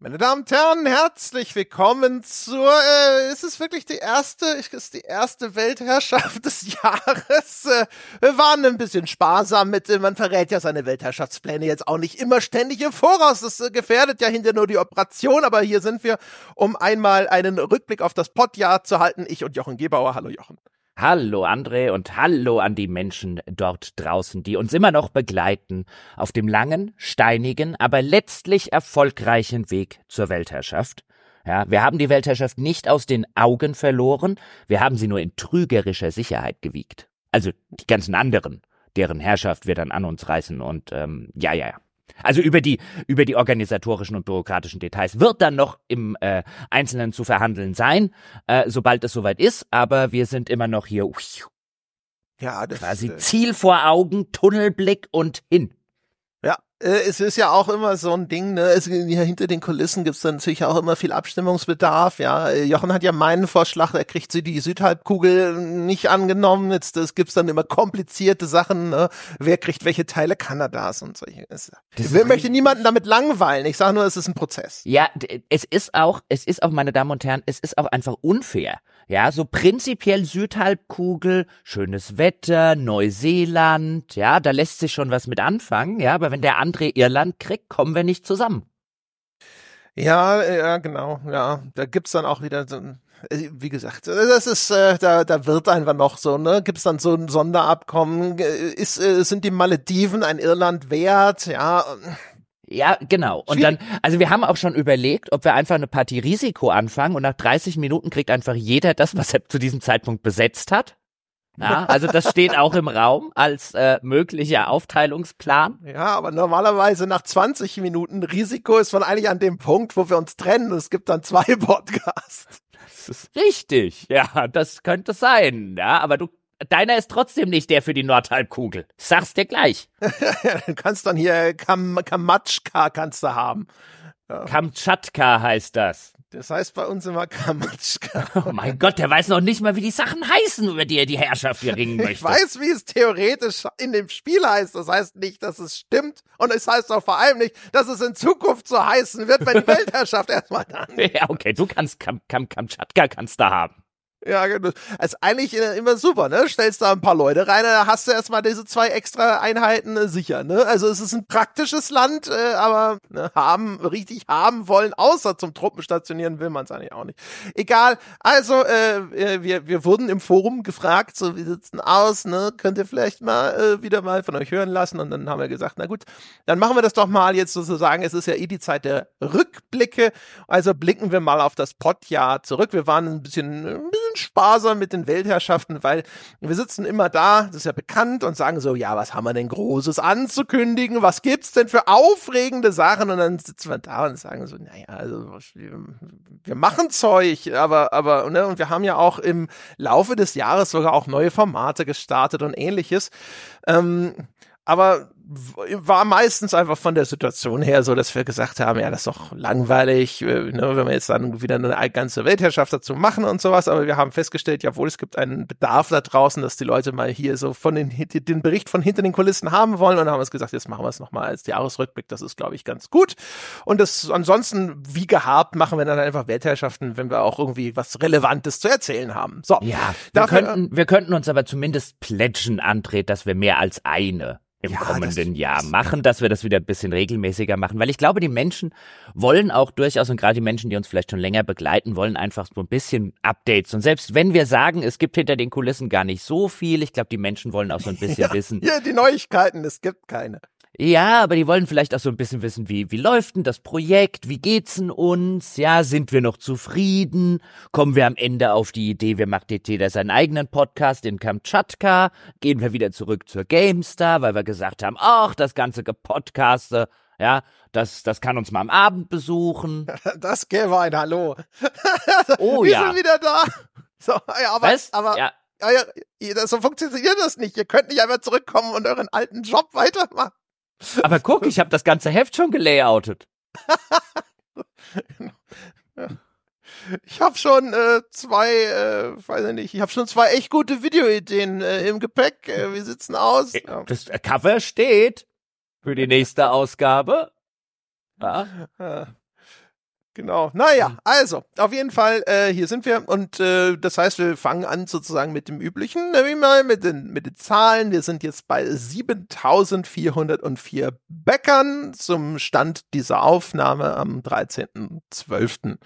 Meine Damen und Herren, herzlich willkommen zur, äh, ist es wirklich die erste, ist die erste Weltherrschaft des Jahres. Äh, wir waren ein bisschen sparsam mit, äh, man verrät ja seine Weltherrschaftspläne jetzt auch nicht immer ständig im Voraus. Das äh, gefährdet ja hinter nur die Operation, aber hier sind wir, um einmal einen Rückblick auf das Pottjahr zu halten. Ich und Jochen Gebauer. Hallo Jochen. Hallo André und hallo an die Menschen dort draußen, die uns immer noch begleiten auf dem langen, steinigen, aber letztlich erfolgreichen Weg zur Weltherrschaft. Ja, wir haben die Weltherrschaft nicht aus den Augen verloren, wir haben sie nur in trügerischer Sicherheit gewiegt. Also die ganzen anderen, deren Herrschaft wir dann an uns reißen und ähm, ja, ja, ja. Also über die, über die organisatorischen und bürokratischen Details wird dann noch im äh, Einzelnen zu verhandeln sein, äh, sobald es soweit ist, aber wir sind immer noch hier ja, das quasi äh, Ziel vor Augen, Tunnelblick und hin. Äh, es ist ja auch immer so ein Ding, ne? Es, ja, hinter den Kulissen gibt's dann natürlich auch immer viel Abstimmungsbedarf, ja. Äh, Jochen hat ja meinen Vorschlag, er kriegt sie die Südhalbkugel nicht angenommen. Jetzt das gibt's dann immer komplizierte Sachen, ne? Wer kriegt welche Teile Kanadas und solche. Ich möchte niemanden damit langweilen. Ich sage nur, es ist ein Prozess. Ja, es ist auch, es ist auch, meine Damen und Herren, es ist auch einfach unfair. Ja, so prinzipiell Südhalbkugel, schönes Wetter, Neuseeland, ja, da lässt sich schon was mit anfangen, ja, aber wenn der andere Irland kriegt, kommen wir nicht zusammen. Ja, ja, genau, ja, da gibt's dann auch wieder so äh, wie gesagt, das ist, äh, da, da wird einfach noch so, ne? Gibt's dann so ein Sonderabkommen? Ist, äh, sind die Malediven ein Irland wert? Ja, ja, genau. Und dann, also wir haben auch schon überlegt, ob wir einfach eine Partie Risiko anfangen und nach 30 Minuten kriegt einfach jeder das, was er zu diesem Zeitpunkt besetzt hat. Ja, also das steht auch im Raum als äh, möglicher Aufteilungsplan. Ja, aber normalerweise nach 20 Minuten Risiko ist man eigentlich an dem Punkt, wo wir uns trennen. Es gibt dann zwei Podcasts. Das ist richtig. Ja, das könnte sein. Ja, aber du Deiner ist trotzdem nicht der für die Nordhalbkugel. Sag's dir gleich. du kannst dann hier Kam Kamatschka kannst du haben. Kamtschatka heißt das. Das heißt bei uns immer Kamatschka. Oh mein Gott, der weiß noch nicht mal, wie die Sachen heißen, über die er die Herrschaft hier ringen möchte. Ich weiß, wie es theoretisch in dem Spiel heißt. Das heißt nicht, dass es stimmt. Und es heißt auch vor allem nicht, dass es in Zukunft so heißen wird, wenn die Weltherrschaft erstmal dann. Ja, okay, du kannst Kam Kam Kamtschatka kannst da haben. Ja, genau. Also eigentlich äh, immer super, ne? Stellst da ein paar Leute rein, dann hast du erstmal diese zwei extra Einheiten äh, sicher, ne? Also es ist ein praktisches Land, äh, aber ne, haben, richtig haben wollen, außer zum Truppen stationieren will man es eigentlich auch nicht. Egal, also äh, äh, wir, wir wurden im Forum gefragt, so wie sieht's denn aus, ne? Könnt ihr vielleicht mal äh, wieder mal von euch hören lassen? Und dann haben wir gesagt, na gut, dann machen wir das doch mal jetzt sozusagen, es ist ja eh die Zeit der Rückblicke, also blicken wir mal auf das Pottjahr zurück. Wir waren ein bisschen, ein bisschen sparsam mit den Weltherrschaften, weil wir sitzen immer da, das ist ja bekannt, und sagen so, ja, was haben wir denn Großes anzukündigen? Was gibt's denn für aufregende Sachen? Und dann sitzen wir da und sagen so, naja, also wir machen Zeug, aber, aber, ne, und wir haben ja auch im Laufe des Jahres sogar auch neue Formate gestartet und ähnliches. Ähm, aber war meistens einfach von der Situation her so, dass wir gesagt haben, ja, das ist doch langweilig, äh, ne, wenn wir jetzt dann wieder eine ganze Weltherrschaft dazu machen und sowas. Aber wir haben festgestellt, jawohl, es gibt einen Bedarf da draußen, dass die Leute mal hier so von den, den Bericht von hinter den Kulissen haben wollen. Und haben uns gesagt, jetzt machen wir es nochmal als Jahresrückblick. Das ist, glaube ich, ganz gut. Und das ansonsten, wie gehabt, machen wir dann einfach Weltherrschaften, wenn wir auch irgendwie was Relevantes zu erzählen haben. So. Ja, wir, dafür, könnten, wir könnten uns aber zumindest pledgen, André, dass wir mehr als eine im ja, kommenden Jahr machen, dass wir das wieder ein bisschen regelmäßiger machen, weil ich glaube, die Menschen wollen auch durchaus und gerade die Menschen, die uns vielleicht schon länger begleiten, wollen einfach so ein bisschen Updates und selbst wenn wir sagen, es gibt hinter den Kulissen gar nicht so viel, ich glaube, die Menschen wollen auch so ein bisschen ja, wissen. Ja, die Neuigkeiten, es gibt keine. Ja, aber die wollen vielleicht auch so ein bisschen wissen, wie, wie läuft denn das Projekt? Wie geht's denn uns? Ja, sind wir noch zufrieden? Kommen wir am Ende auf die Idee, wir machen DT seinen eigenen Podcast in Kamtschatka? Gehen wir wieder zurück zur GameStar, weil wir gesagt haben, ach, das ganze Gepodcaste, ja, das, das kann uns mal am Abend besuchen. Das gäbe ein Hallo. Oh wir ja. Wir sind wieder da. So, ja, aber, Was? aber, ja. Ja, so funktioniert das nicht. Ihr könnt nicht einfach zurückkommen und euren alten Job weitermachen. Aber guck, ich habe das ganze Heft schon gelayoutet. Ich habe schon äh, zwei, äh, weiß ich nicht, ich habe schon zwei echt gute Videoideen äh, im Gepäck. Äh, wie sieht's denn aus? Äh, das Cover steht für die nächste Ausgabe. Ja. Genau. Naja, also, auf jeden Fall, äh, hier sind wir und äh, das heißt, wir fangen an sozusagen mit dem üblichen, nämlich mal mit den, mit den Zahlen. Wir sind jetzt bei 7404 Bäckern zum Stand dieser Aufnahme am 13.12.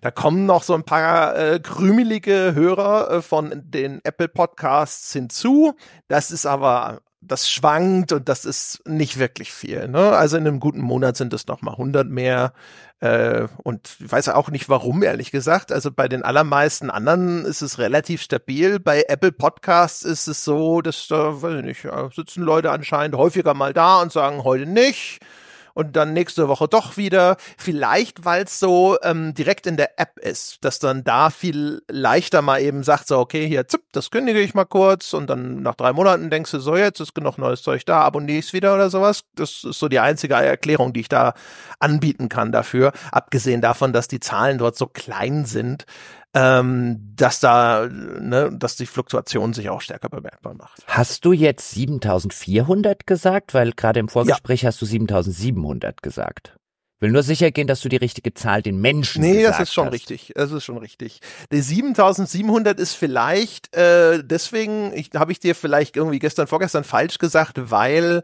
Da kommen noch so ein paar äh, krümelige Hörer äh, von den Apple Podcasts hinzu. Das ist aber das schwankt und das ist nicht wirklich viel. Ne? Also in einem guten Monat sind es noch mal 100 mehr. Äh, und ich weiß auch nicht warum, ehrlich gesagt. Also bei den allermeisten anderen ist es relativ stabil. Bei Apple Podcasts ist es so, dass da, weiß ich nicht, sitzen Leute anscheinend häufiger mal da und sagen heute nicht und dann nächste Woche doch wieder. Vielleicht, weil es so ähm, direkt in der App ist, dass dann da viel leichter mal eben sagt, so, okay, hier, zipp, das kündige ich mal kurz und dann nach drei Monaten denkst du, so, jetzt ist genug neues Zeug da, abonniere ich es wieder oder sowas. Das ist so die einzige Erklärung, die ich da anbieten kann dafür. Abgesehen davon, dass die Zahlen dort so klein sind, ähm, dass da, ne, dass die Fluktuation sich auch stärker bemerkbar macht. Hast du jetzt 7400 gesagt? Weil gerade im Vorgespräch ja. hast du 7700 gesagt. Will nur sicher gehen, dass du die richtige Zahl den Menschen Nee, das ist schon hast. richtig. Das ist schon richtig. Die 7700 ist vielleicht, äh, deswegen habe ich dir vielleicht irgendwie gestern, vorgestern falsch gesagt, weil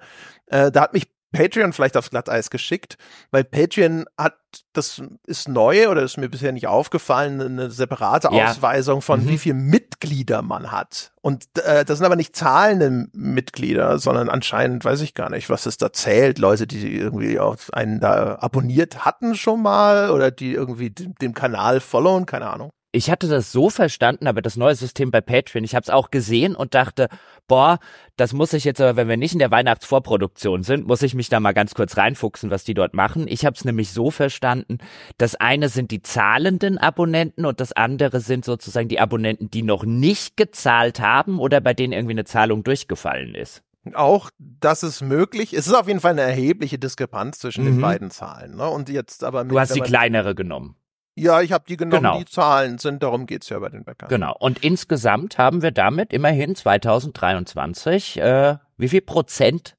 äh, da hat mich Patreon vielleicht aufs Glatteis geschickt, weil Patreon hat, das ist neu oder ist mir bisher nicht aufgefallen, eine separate ja. Ausweisung von mhm. wie viel Mitglieder man hat. Und äh, das sind aber nicht zahlende Mitglieder, sondern anscheinend weiß ich gar nicht, was es da zählt. Leute, die irgendwie auch einen da abonniert hatten schon mal oder die irgendwie dem, dem Kanal followen, keine Ahnung. Ich hatte das so verstanden, aber das neue System bei Patreon, ich habe es auch gesehen und dachte, boah, das muss ich jetzt aber, wenn wir nicht in der Weihnachtsvorproduktion sind, muss ich mich da mal ganz kurz reinfuchsen, was die dort machen. Ich habe es nämlich so verstanden, das eine sind die zahlenden Abonnenten und das andere sind sozusagen die Abonnenten, die noch nicht gezahlt haben oder bei denen irgendwie eine Zahlung durchgefallen ist. Auch das ist möglich. Es ist auf jeden Fall eine erhebliche Diskrepanz zwischen mhm. den beiden Zahlen. Ne? Und jetzt aber mit, du hast die kleinere genommen. Ja, ich habe die genommen, genau. die Zahlen sind, darum geht's ja bei den Bäckern. Genau. Und insgesamt haben wir damit immerhin 2023 äh, wie viel Prozent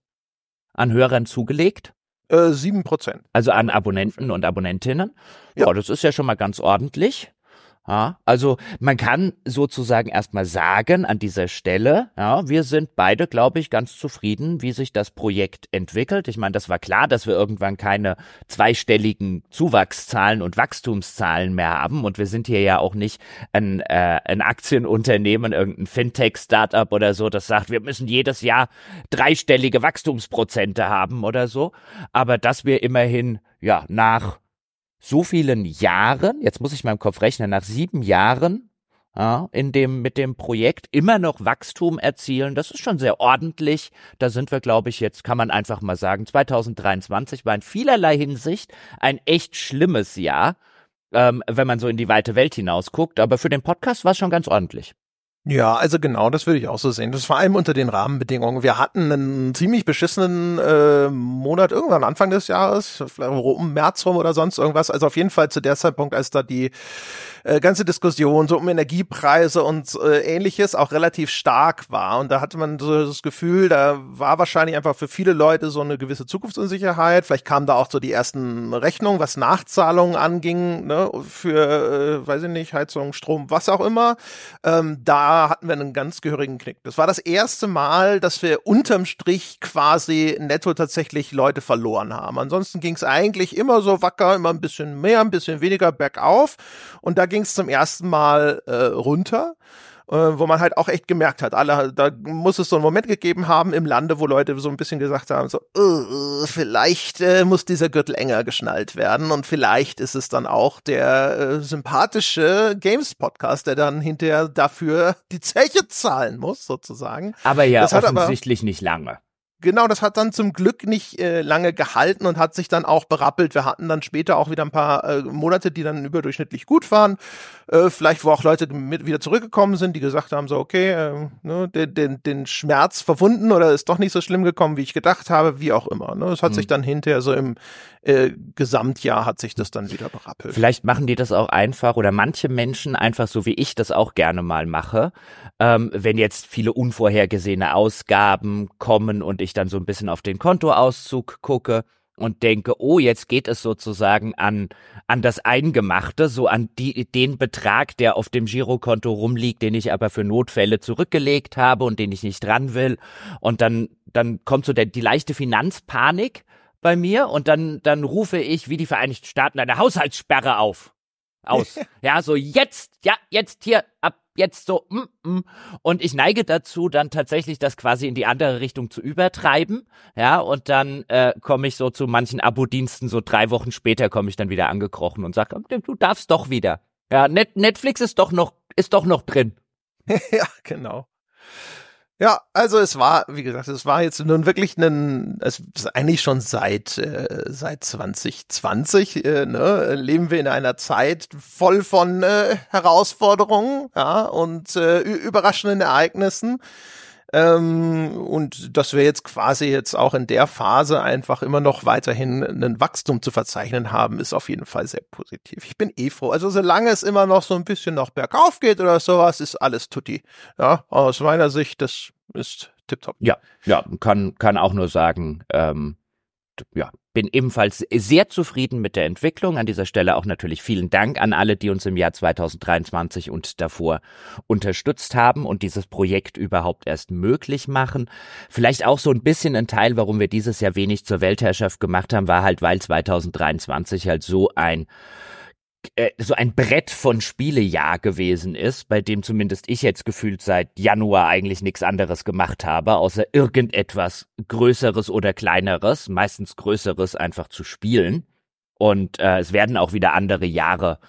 an Hörern zugelegt? Äh, sieben Prozent. Also an Abonnenten und Abonnentinnen. Ja. Boah, das ist ja schon mal ganz ordentlich. Ja, also man kann sozusagen erstmal sagen an dieser Stelle, ja, wir sind beide, glaube ich, ganz zufrieden, wie sich das Projekt entwickelt. Ich meine, das war klar, dass wir irgendwann keine zweistelligen Zuwachszahlen und Wachstumszahlen mehr haben. Und wir sind hier ja auch nicht ein, äh, ein Aktienunternehmen, irgendein Fintech-Startup oder so, das sagt, wir müssen jedes Jahr dreistellige Wachstumsprozente haben oder so. Aber dass wir immerhin ja nach so vielen Jahren, jetzt muss ich im Kopf rechnen, nach sieben Jahren ja, in dem, mit dem Projekt immer noch Wachstum erzielen. Das ist schon sehr ordentlich. Da sind wir, glaube ich, jetzt kann man einfach mal sagen, 2023 war in vielerlei Hinsicht ein echt schlimmes Jahr, ähm, wenn man so in die weite Welt hinaus guckt. Aber für den Podcast war es schon ganz ordentlich. Ja, also genau, das würde ich auch so sehen. Das ist vor allem unter den Rahmenbedingungen. Wir hatten einen ziemlich beschissenen äh, Monat irgendwann Anfang des Jahres, um März rum oder sonst irgendwas. Also auf jeden Fall zu der Zeitpunkt, als da die äh, ganze Diskussion so um Energiepreise und äh, ähnliches auch relativ stark war. Und da hatte man so das Gefühl, da war wahrscheinlich einfach für viele Leute so eine gewisse Zukunftsunsicherheit. Vielleicht kamen da auch so die ersten Rechnungen, was Nachzahlungen anging, ne, für, äh, weiß ich nicht, Heizung, Strom, was auch immer. Ähm, da hatten wir einen ganz gehörigen Knick. Das war das erste Mal, dass wir unterm Strich quasi netto tatsächlich Leute verloren haben. Ansonsten ging es eigentlich immer so wacker, immer ein bisschen mehr, ein bisschen weniger bergauf. Und da ging es zum ersten Mal äh, runter. Äh, wo man halt auch echt gemerkt hat, alle, da muss es so einen Moment gegeben haben im Lande, wo Leute so ein bisschen gesagt haben, so, uh, vielleicht äh, muss dieser Gürtel enger geschnallt werden und vielleicht ist es dann auch der äh, sympathische Games-Podcast, der dann hinterher dafür die Zeche zahlen muss, sozusagen. Aber ja, das offensichtlich aber, nicht lange. Genau, das hat dann zum Glück nicht äh, lange gehalten und hat sich dann auch berappelt. Wir hatten dann später auch wieder ein paar äh, Monate, die dann überdurchschnittlich gut waren. Äh, vielleicht, wo auch Leute mit wieder zurückgekommen sind, die gesagt haben, so, okay, äh, ne, den, den, den Schmerz verwunden oder ist doch nicht so schlimm gekommen, wie ich gedacht habe, wie auch immer. Ne? Es hat mhm. sich dann hinterher so im äh, Gesamtjahr hat sich das dann wieder berappelt. Vielleicht machen die das auch einfach oder manche Menschen einfach so wie ich das auch gerne mal mache. Ähm, wenn jetzt viele unvorhergesehene Ausgaben kommen und ich dann so ein bisschen auf den Kontoauszug gucke, und denke, oh, jetzt geht es sozusagen an, an das Eingemachte, so an die, den Betrag, der auf dem Girokonto rumliegt, den ich aber für Notfälle zurückgelegt habe und den ich nicht dran will. Und dann, dann kommt so der, die leichte Finanzpanik bei mir und dann, dann rufe ich wie die Vereinigten Staaten eine Haushaltssperre auf. Aus. ja, so jetzt, ja, jetzt hier, ab jetzt so, mm, mm. und ich neige dazu, dann tatsächlich das quasi in die andere Richtung zu übertreiben, ja, und dann äh, komme ich so zu manchen Abo-Diensten, so drei Wochen später komme ich dann wieder angekrochen und sage, du darfst doch wieder. Ja, Net Netflix ist doch noch, ist doch noch drin. ja, genau. Ja, also es war, wie gesagt, es war jetzt nun wirklich ein, es ist eigentlich schon seit äh, seit 2020 äh, ne, leben wir in einer Zeit voll von äh, Herausforderungen, ja und äh, überraschenden Ereignissen. Ähm, und dass wir jetzt quasi jetzt auch in der Phase einfach immer noch weiterhin ein Wachstum zu verzeichnen haben, ist auf jeden Fall sehr positiv. Ich bin eh froh. Also solange es immer noch so ein bisschen noch bergauf geht oder sowas, ist alles tutti. Ja, aus meiner Sicht, das ist tipptopp. Ja, ja, kann, kann auch nur sagen, ähm, ja, bin ebenfalls sehr zufrieden mit der Entwicklung. An dieser Stelle auch natürlich vielen Dank an alle, die uns im Jahr 2023 und davor unterstützt haben und dieses Projekt überhaupt erst möglich machen. Vielleicht auch so ein bisschen ein Teil, warum wir dieses Jahr wenig zur Weltherrschaft gemacht haben, war halt, weil 2023 halt so ein äh, so ein Brett von Spielejahr gewesen ist, bei dem zumindest ich jetzt gefühlt seit Januar eigentlich nichts anderes gemacht habe, außer irgendetwas Größeres oder Kleineres, meistens Größeres einfach zu spielen. Und äh, es werden auch wieder andere Jahre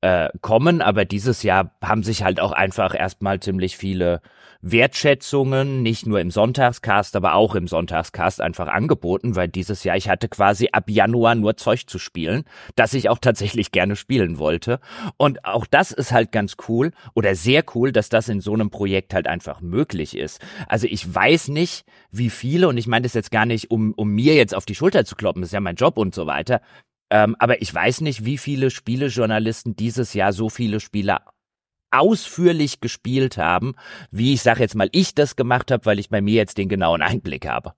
äh, kommen, aber dieses Jahr haben sich halt auch einfach erstmal ziemlich viele Wertschätzungen, nicht nur im Sonntagscast, aber auch im Sonntagscast einfach angeboten, weil dieses Jahr ich hatte quasi ab Januar nur Zeug zu spielen, das ich auch tatsächlich gerne spielen wollte. Und auch das ist halt ganz cool oder sehr cool, dass das in so einem Projekt halt einfach möglich ist. Also ich weiß nicht, wie viele, und ich meine das jetzt gar nicht, um, um mir jetzt auf die Schulter zu kloppen, ist ja mein Job und so weiter. Ähm, aber ich weiß nicht, wie viele Spielejournalisten dieses Jahr so viele Spiele ausführlich gespielt haben, wie ich sage jetzt mal, ich das gemacht habe, weil ich bei mir jetzt den genauen Einblick habe.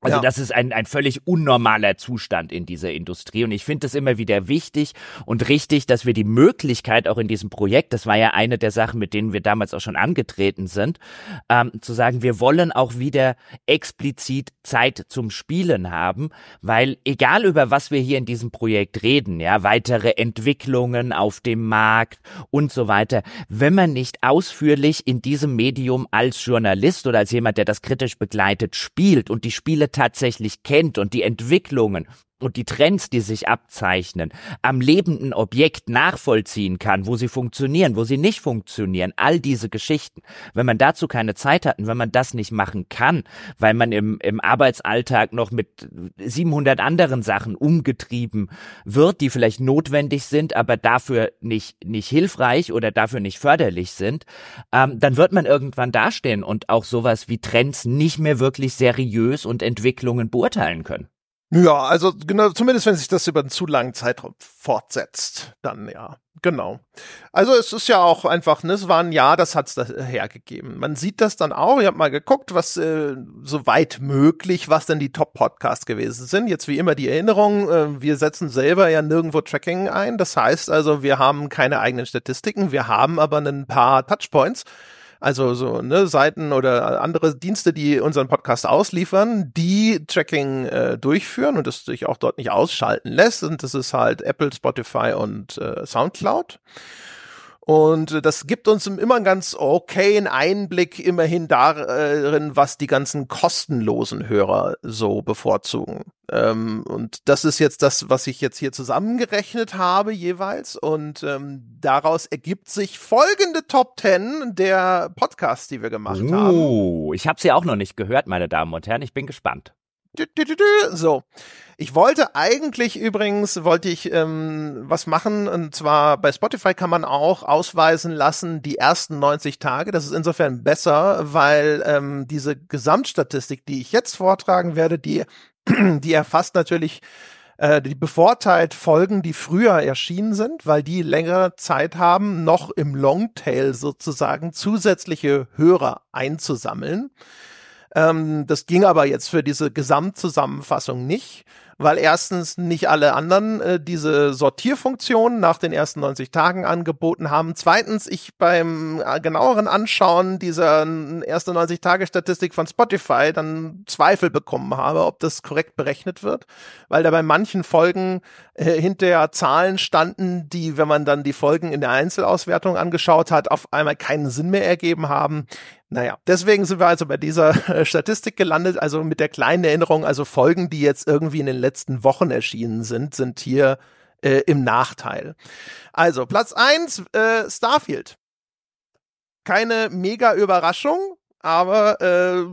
Also ja. das ist ein, ein völlig unnormaler Zustand in dieser Industrie und ich finde es immer wieder wichtig und richtig, dass wir die Möglichkeit auch in diesem Projekt, das war ja eine der Sachen, mit denen wir damals auch schon angetreten sind, ähm, zu sagen, wir wollen auch wieder explizit Zeit zum Spielen haben, weil egal über was wir hier in diesem Projekt reden, ja, weitere Entwicklungen auf dem Markt und so weiter, wenn man nicht ausführlich in diesem Medium als Journalist oder als jemand, der das kritisch begleitet, spielt und die Spiele tatsächlich kennt und die Entwicklungen und die Trends, die sich abzeichnen, am lebenden Objekt nachvollziehen kann, wo sie funktionieren, wo sie nicht funktionieren, all diese Geschichten. Wenn man dazu keine Zeit hat und wenn man das nicht machen kann, weil man im, im Arbeitsalltag noch mit 700 anderen Sachen umgetrieben wird, die vielleicht notwendig sind, aber dafür nicht, nicht hilfreich oder dafür nicht förderlich sind, ähm, dann wird man irgendwann dastehen und auch sowas wie Trends nicht mehr wirklich seriös und Entwicklungen beurteilen können. Ja, also genau, zumindest wenn sich das über einen zu langen Zeitraum fortsetzt, dann ja, genau. Also es ist ja auch einfach, ne, es war ein Jahr, das hat's da hergegeben. Man sieht das dann auch, ich habe mal geguckt, was äh, so weit möglich, was denn die Top-Podcasts gewesen sind. Jetzt wie immer die Erinnerung, äh, wir setzen selber ja nirgendwo Tracking ein. Das heißt also, wir haben keine eigenen Statistiken, wir haben aber ein paar Touchpoints also so ne, Seiten oder andere Dienste, die unseren Podcast ausliefern, die Tracking äh, durchführen und das sich auch dort nicht ausschalten lässt. Und das ist halt Apple, Spotify und äh, SoundCloud. Und das gibt uns immer einen ganz okayen Einblick immerhin darin, was die ganzen kostenlosen Hörer so bevorzugen. Ähm, und das ist jetzt das, was ich jetzt hier zusammengerechnet habe jeweils. Und ähm, daraus ergibt sich folgende Top 10 der Podcasts, die wir gemacht uh, haben. Oh, ich habe sie auch noch nicht gehört, meine Damen und Herren. Ich bin gespannt. So. Ich wollte eigentlich übrigens, wollte ich ähm, was machen, und zwar bei Spotify kann man auch ausweisen lassen die ersten 90 Tage. Das ist insofern besser, weil ähm, diese Gesamtstatistik, die ich jetzt vortragen werde, die, die erfasst natürlich äh, die bevorteilt Folgen, die früher erschienen sind, weil die längere Zeit haben, noch im Longtail sozusagen zusätzliche Hörer einzusammeln. Ähm, das ging aber jetzt für diese Gesamtzusammenfassung nicht weil erstens nicht alle anderen äh, diese Sortierfunktion nach den ersten 90 Tagen angeboten haben. Zweitens, ich beim äh, genaueren Anschauen dieser ersten 90 Tage Statistik von Spotify dann Zweifel bekommen habe, ob das korrekt berechnet wird, weil da bei manchen Folgen äh, hinterher Zahlen standen, die, wenn man dann die Folgen in der Einzelauswertung angeschaut hat, auf einmal keinen Sinn mehr ergeben haben. Naja, deswegen sind wir also bei dieser äh, Statistik gelandet, also mit der kleinen Erinnerung, also Folgen, die jetzt irgendwie in den letzten Wochen erschienen sind, sind hier äh, im Nachteil. Also Platz eins äh, Starfield. Keine mega Überraschung, aber äh,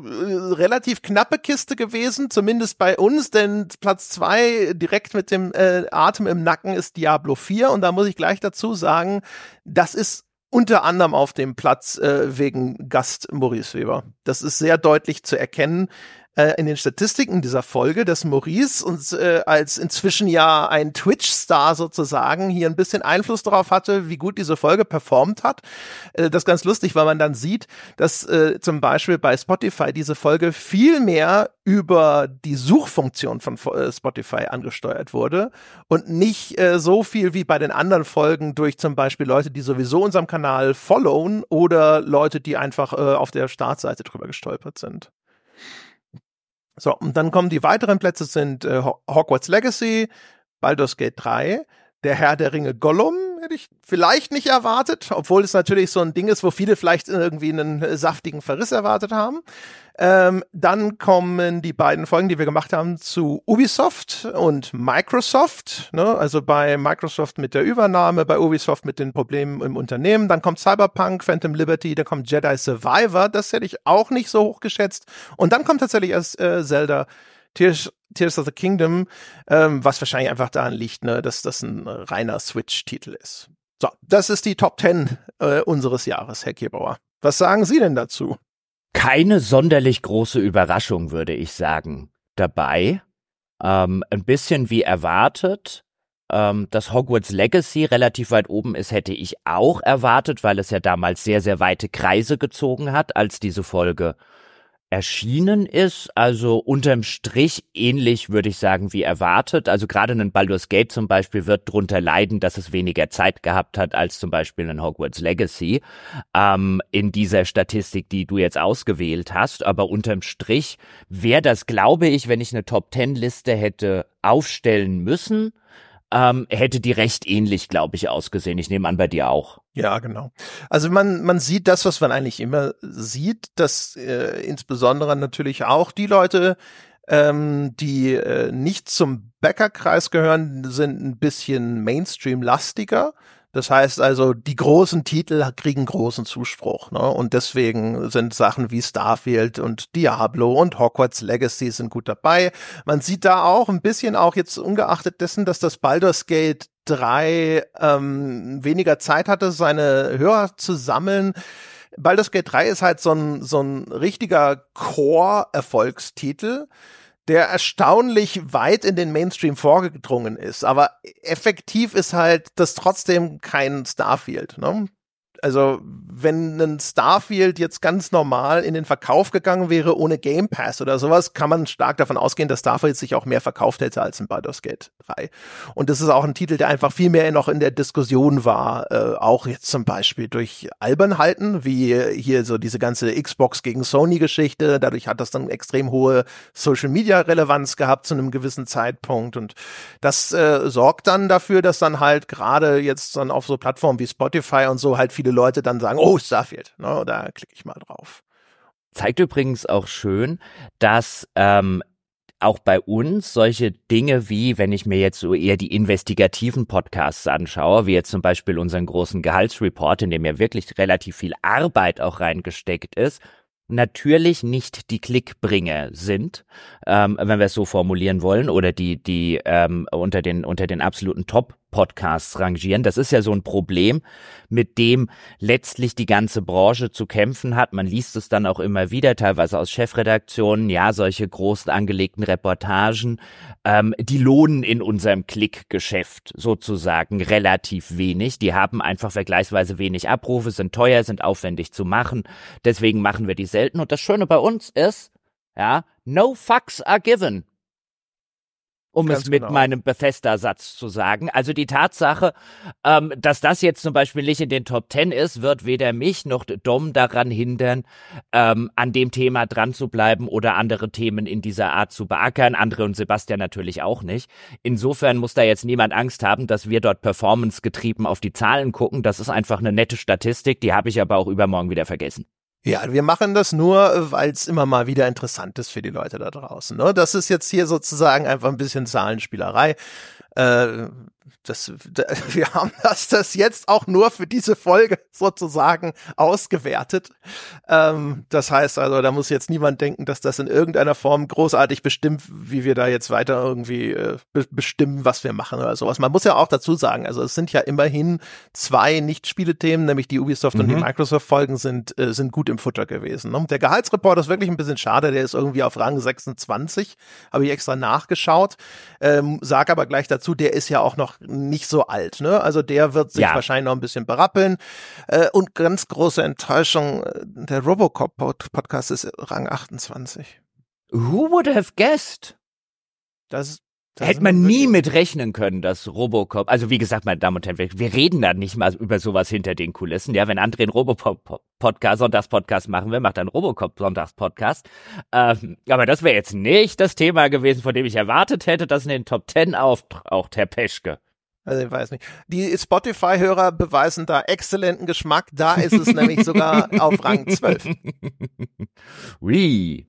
relativ knappe Kiste gewesen, zumindest bei uns, denn Platz zwei direkt mit dem äh, Atem im Nacken ist Diablo 4 und da muss ich gleich dazu sagen, das ist unter anderem auf dem Platz äh, wegen Gast Maurice Weber. Das ist sehr deutlich zu erkennen äh, in den Statistiken dieser Folge, dass Maurice uns äh, als inzwischen ja ein Twitch-Star sozusagen hier ein bisschen Einfluss darauf hatte, wie gut diese Folge performt hat. Äh, das ist ganz lustig, weil man dann sieht, dass äh, zum Beispiel bei Spotify diese Folge viel mehr über die Suchfunktion von äh, Spotify angesteuert wurde und nicht äh, so viel wie bei den anderen Folgen durch zum Beispiel Leute, die sowieso unserem Kanal followen oder Leute, die einfach äh, auf der Startseite drüber gestolpert sind. So, und dann kommen die weiteren Plätze sind äh, Hogwarts Legacy, Baldur's Gate 3, der Herr der Ringe Gollum, hätte ich vielleicht nicht erwartet, obwohl es natürlich so ein Ding ist, wo viele vielleicht irgendwie einen äh, saftigen Verriss erwartet haben. Ähm, dann kommen die beiden Folgen, die wir gemacht haben, zu Ubisoft und Microsoft. Ne? Also bei Microsoft mit der Übernahme, bei Ubisoft mit den Problemen im Unternehmen. Dann kommt Cyberpunk, Phantom Liberty, dann kommt Jedi Survivor. Das hätte ich auch nicht so hoch geschätzt. Und dann kommt tatsächlich erst äh, Zelda Tears, Tears of the Kingdom, ähm, was wahrscheinlich einfach daran liegt, ne, dass das ein reiner Switch-Titel ist. So, das ist die Top 10 äh, unseres Jahres, Herr Gebauer. Was sagen Sie denn dazu? Keine sonderlich große Überraschung, würde ich sagen, dabei. Ähm, ein bisschen wie erwartet. Ähm, dass Hogwarts Legacy relativ weit oben ist, hätte ich auch erwartet, weil es ja damals sehr, sehr weite Kreise gezogen hat, als diese Folge erschienen ist. Also unterm Strich ähnlich, würde ich sagen, wie erwartet. Also gerade ein Baldur's Gate zum Beispiel wird drunter leiden, dass es weniger Zeit gehabt hat als zum Beispiel ein Hogwarts Legacy ähm, in dieser Statistik, die du jetzt ausgewählt hast. Aber unterm Strich wäre das, glaube ich, wenn ich eine Top Ten Liste hätte aufstellen müssen, ähm, hätte die recht ähnlich, glaube ich, ausgesehen. Ich nehme an, bei dir auch. Ja, genau. Also man, man sieht das, was man eigentlich immer sieht, dass äh, insbesondere natürlich auch die Leute, ähm, die äh, nicht zum Bäckerkreis gehören, sind ein bisschen Mainstream-lastiger. Das heißt also, die großen Titel kriegen großen Zuspruch. Ne? Und deswegen sind Sachen wie Starfield und Diablo und Hogwarts Legacy sind gut dabei. Man sieht da auch ein bisschen auch jetzt ungeachtet dessen, dass das Baldur's Gate 3 ähm, weniger Zeit hatte, seine Hörer zu sammeln. Baldur's Gate 3 ist halt so ein, so ein richtiger Core-Erfolgstitel der erstaunlich weit in den Mainstream vorgedrungen ist. Aber effektiv ist halt das trotzdem kein Starfield. Ne? Also, wenn ein Starfield jetzt ganz normal in den Verkauf gegangen wäre, ohne Game Pass oder sowas, kann man stark davon ausgehen, dass Starfield sich auch mehr verkauft hätte als in Baldur's Gate 3. Und das ist auch ein Titel, der einfach viel mehr noch in der Diskussion war, äh, auch jetzt zum Beispiel durch Albernhalten, wie hier so diese ganze Xbox gegen Sony-Geschichte. Dadurch hat das dann extrem hohe Social-Media-Relevanz gehabt zu einem gewissen Zeitpunkt. Und das äh, sorgt dann dafür, dass dann halt gerade jetzt dann auf so Plattformen wie Spotify und so halt viele Leute dann sagen, oh, Starfield, ne, da klicke ich mal drauf. Zeigt übrigens auch schön, dass ähm, auch bei uns solche Dinge wie, wenn ich mir jetzt so eher die investigativen Podcasts anschaue, wie jetzt zum Beispiel unseren großen Gehaltsreport, in dem ja wirklich relativ viel Arbeit auch reingesteckt ist, natürlich nicht die Klickbringer sind, ähm, wenn wir es so formulieren wollen, oder die, die ähm, unter den unter den absoluten Top Podcasts rangieren. Das ist ja so ein Problem, mit dem letztlich die ganze Branche zu kämpfen hat. Man liest es dann auch immer wieder, teilweise aus Chefredaktionen, ja, solche großen angelegten Reportagen, ähm, die lohnen in unserem Klickgeschäft sozusagen relativ wenig. Die haben einfach vergleichsweise wenig Abrufe, sind teuer, sind aufwendig zu machen. Deswegen machen wir die selten. Und das Schöne bei uns ist, Ja, no fucks are given um Ganz es mit genau. meinem Bethesda-Satz zu sagen. Also die Tatsache, ähm, dass das jetzt zum Beispiel nicht in den Top Ten ist, wird weder mich noch Dom daran hindern, ähm, an dem Thema dran zu bleiben oder andere Themen in dieser Art zu beackern. Andere und Sebastian natürlich auch nicht. Insofern muss da jetzt niemand Angst haben, dass wir dort performance-getrieben auf die Zahlen gucken. Das ist einfach eine nette Statistik, die habe ich aber auch übermorgen wieder vergessen. Ja, wir machen das nur, weil es immer mal wieder interessant ist für die Leute da draußen. Ne? Das ist jetzt hier sozusagen einfach ein bisschen Zahlenspielerei. Äh, das, da, wir haben das, das jetzt auch nur für diese Folge sozusagen ausgewertet. Ähm, das heißt also, da muss jetzt niemand denken, dass das in irgendeiner Form großartig bestimmt, wie wir da jetzt weiter irgendwie äh, be bestimmen, was wir machen oder sowas. Man muss ja auch dazu sagen, also es sind ja immerhin zwei Nicht-Spielethemen, nämlich die Ubisoft und die Mhm. Microsoft-Folgen sind, äh, sind gut im Futter gewesen. Ne? Der Gehaltsreport ist wirklich ein bisschen schade, der ist irgendwie auf Rang 26, habe ich extra nachgeschaut. Ähm, sag aber gleich dazu, der ist ja auch noch nicht so alt, ne? Also der wird sich Ja. wahrscheinlich noch ein bisschen berappeln. Äh, und ganz große Enttäuschung, äh, der Robocop-Podcast ist Rang 28. Who would have guessed? Das, das Hätte man nie mit rechnen können, dass Robocop, also wie gesagt, meine Damen und Herren, wir, wir reden da nicht mal über sowas hinter den Kulissen. Ja, wenn André einen Robocop-Podcast, Sonntagspodcast machen will, macht er einen Robocop-Sonntagspodcast. Ähm, aber das wäre jetzt nicht das Thema gewesen, von dem ich erwartet hätte, dass in den Top Ten auftaucht, Herr Peschke. Also ich weiß nicht. Die Spotify-Hörer beweisen da exzellenten Geschmack. Da ist es nämlich sogar auf Rang 12. Ui.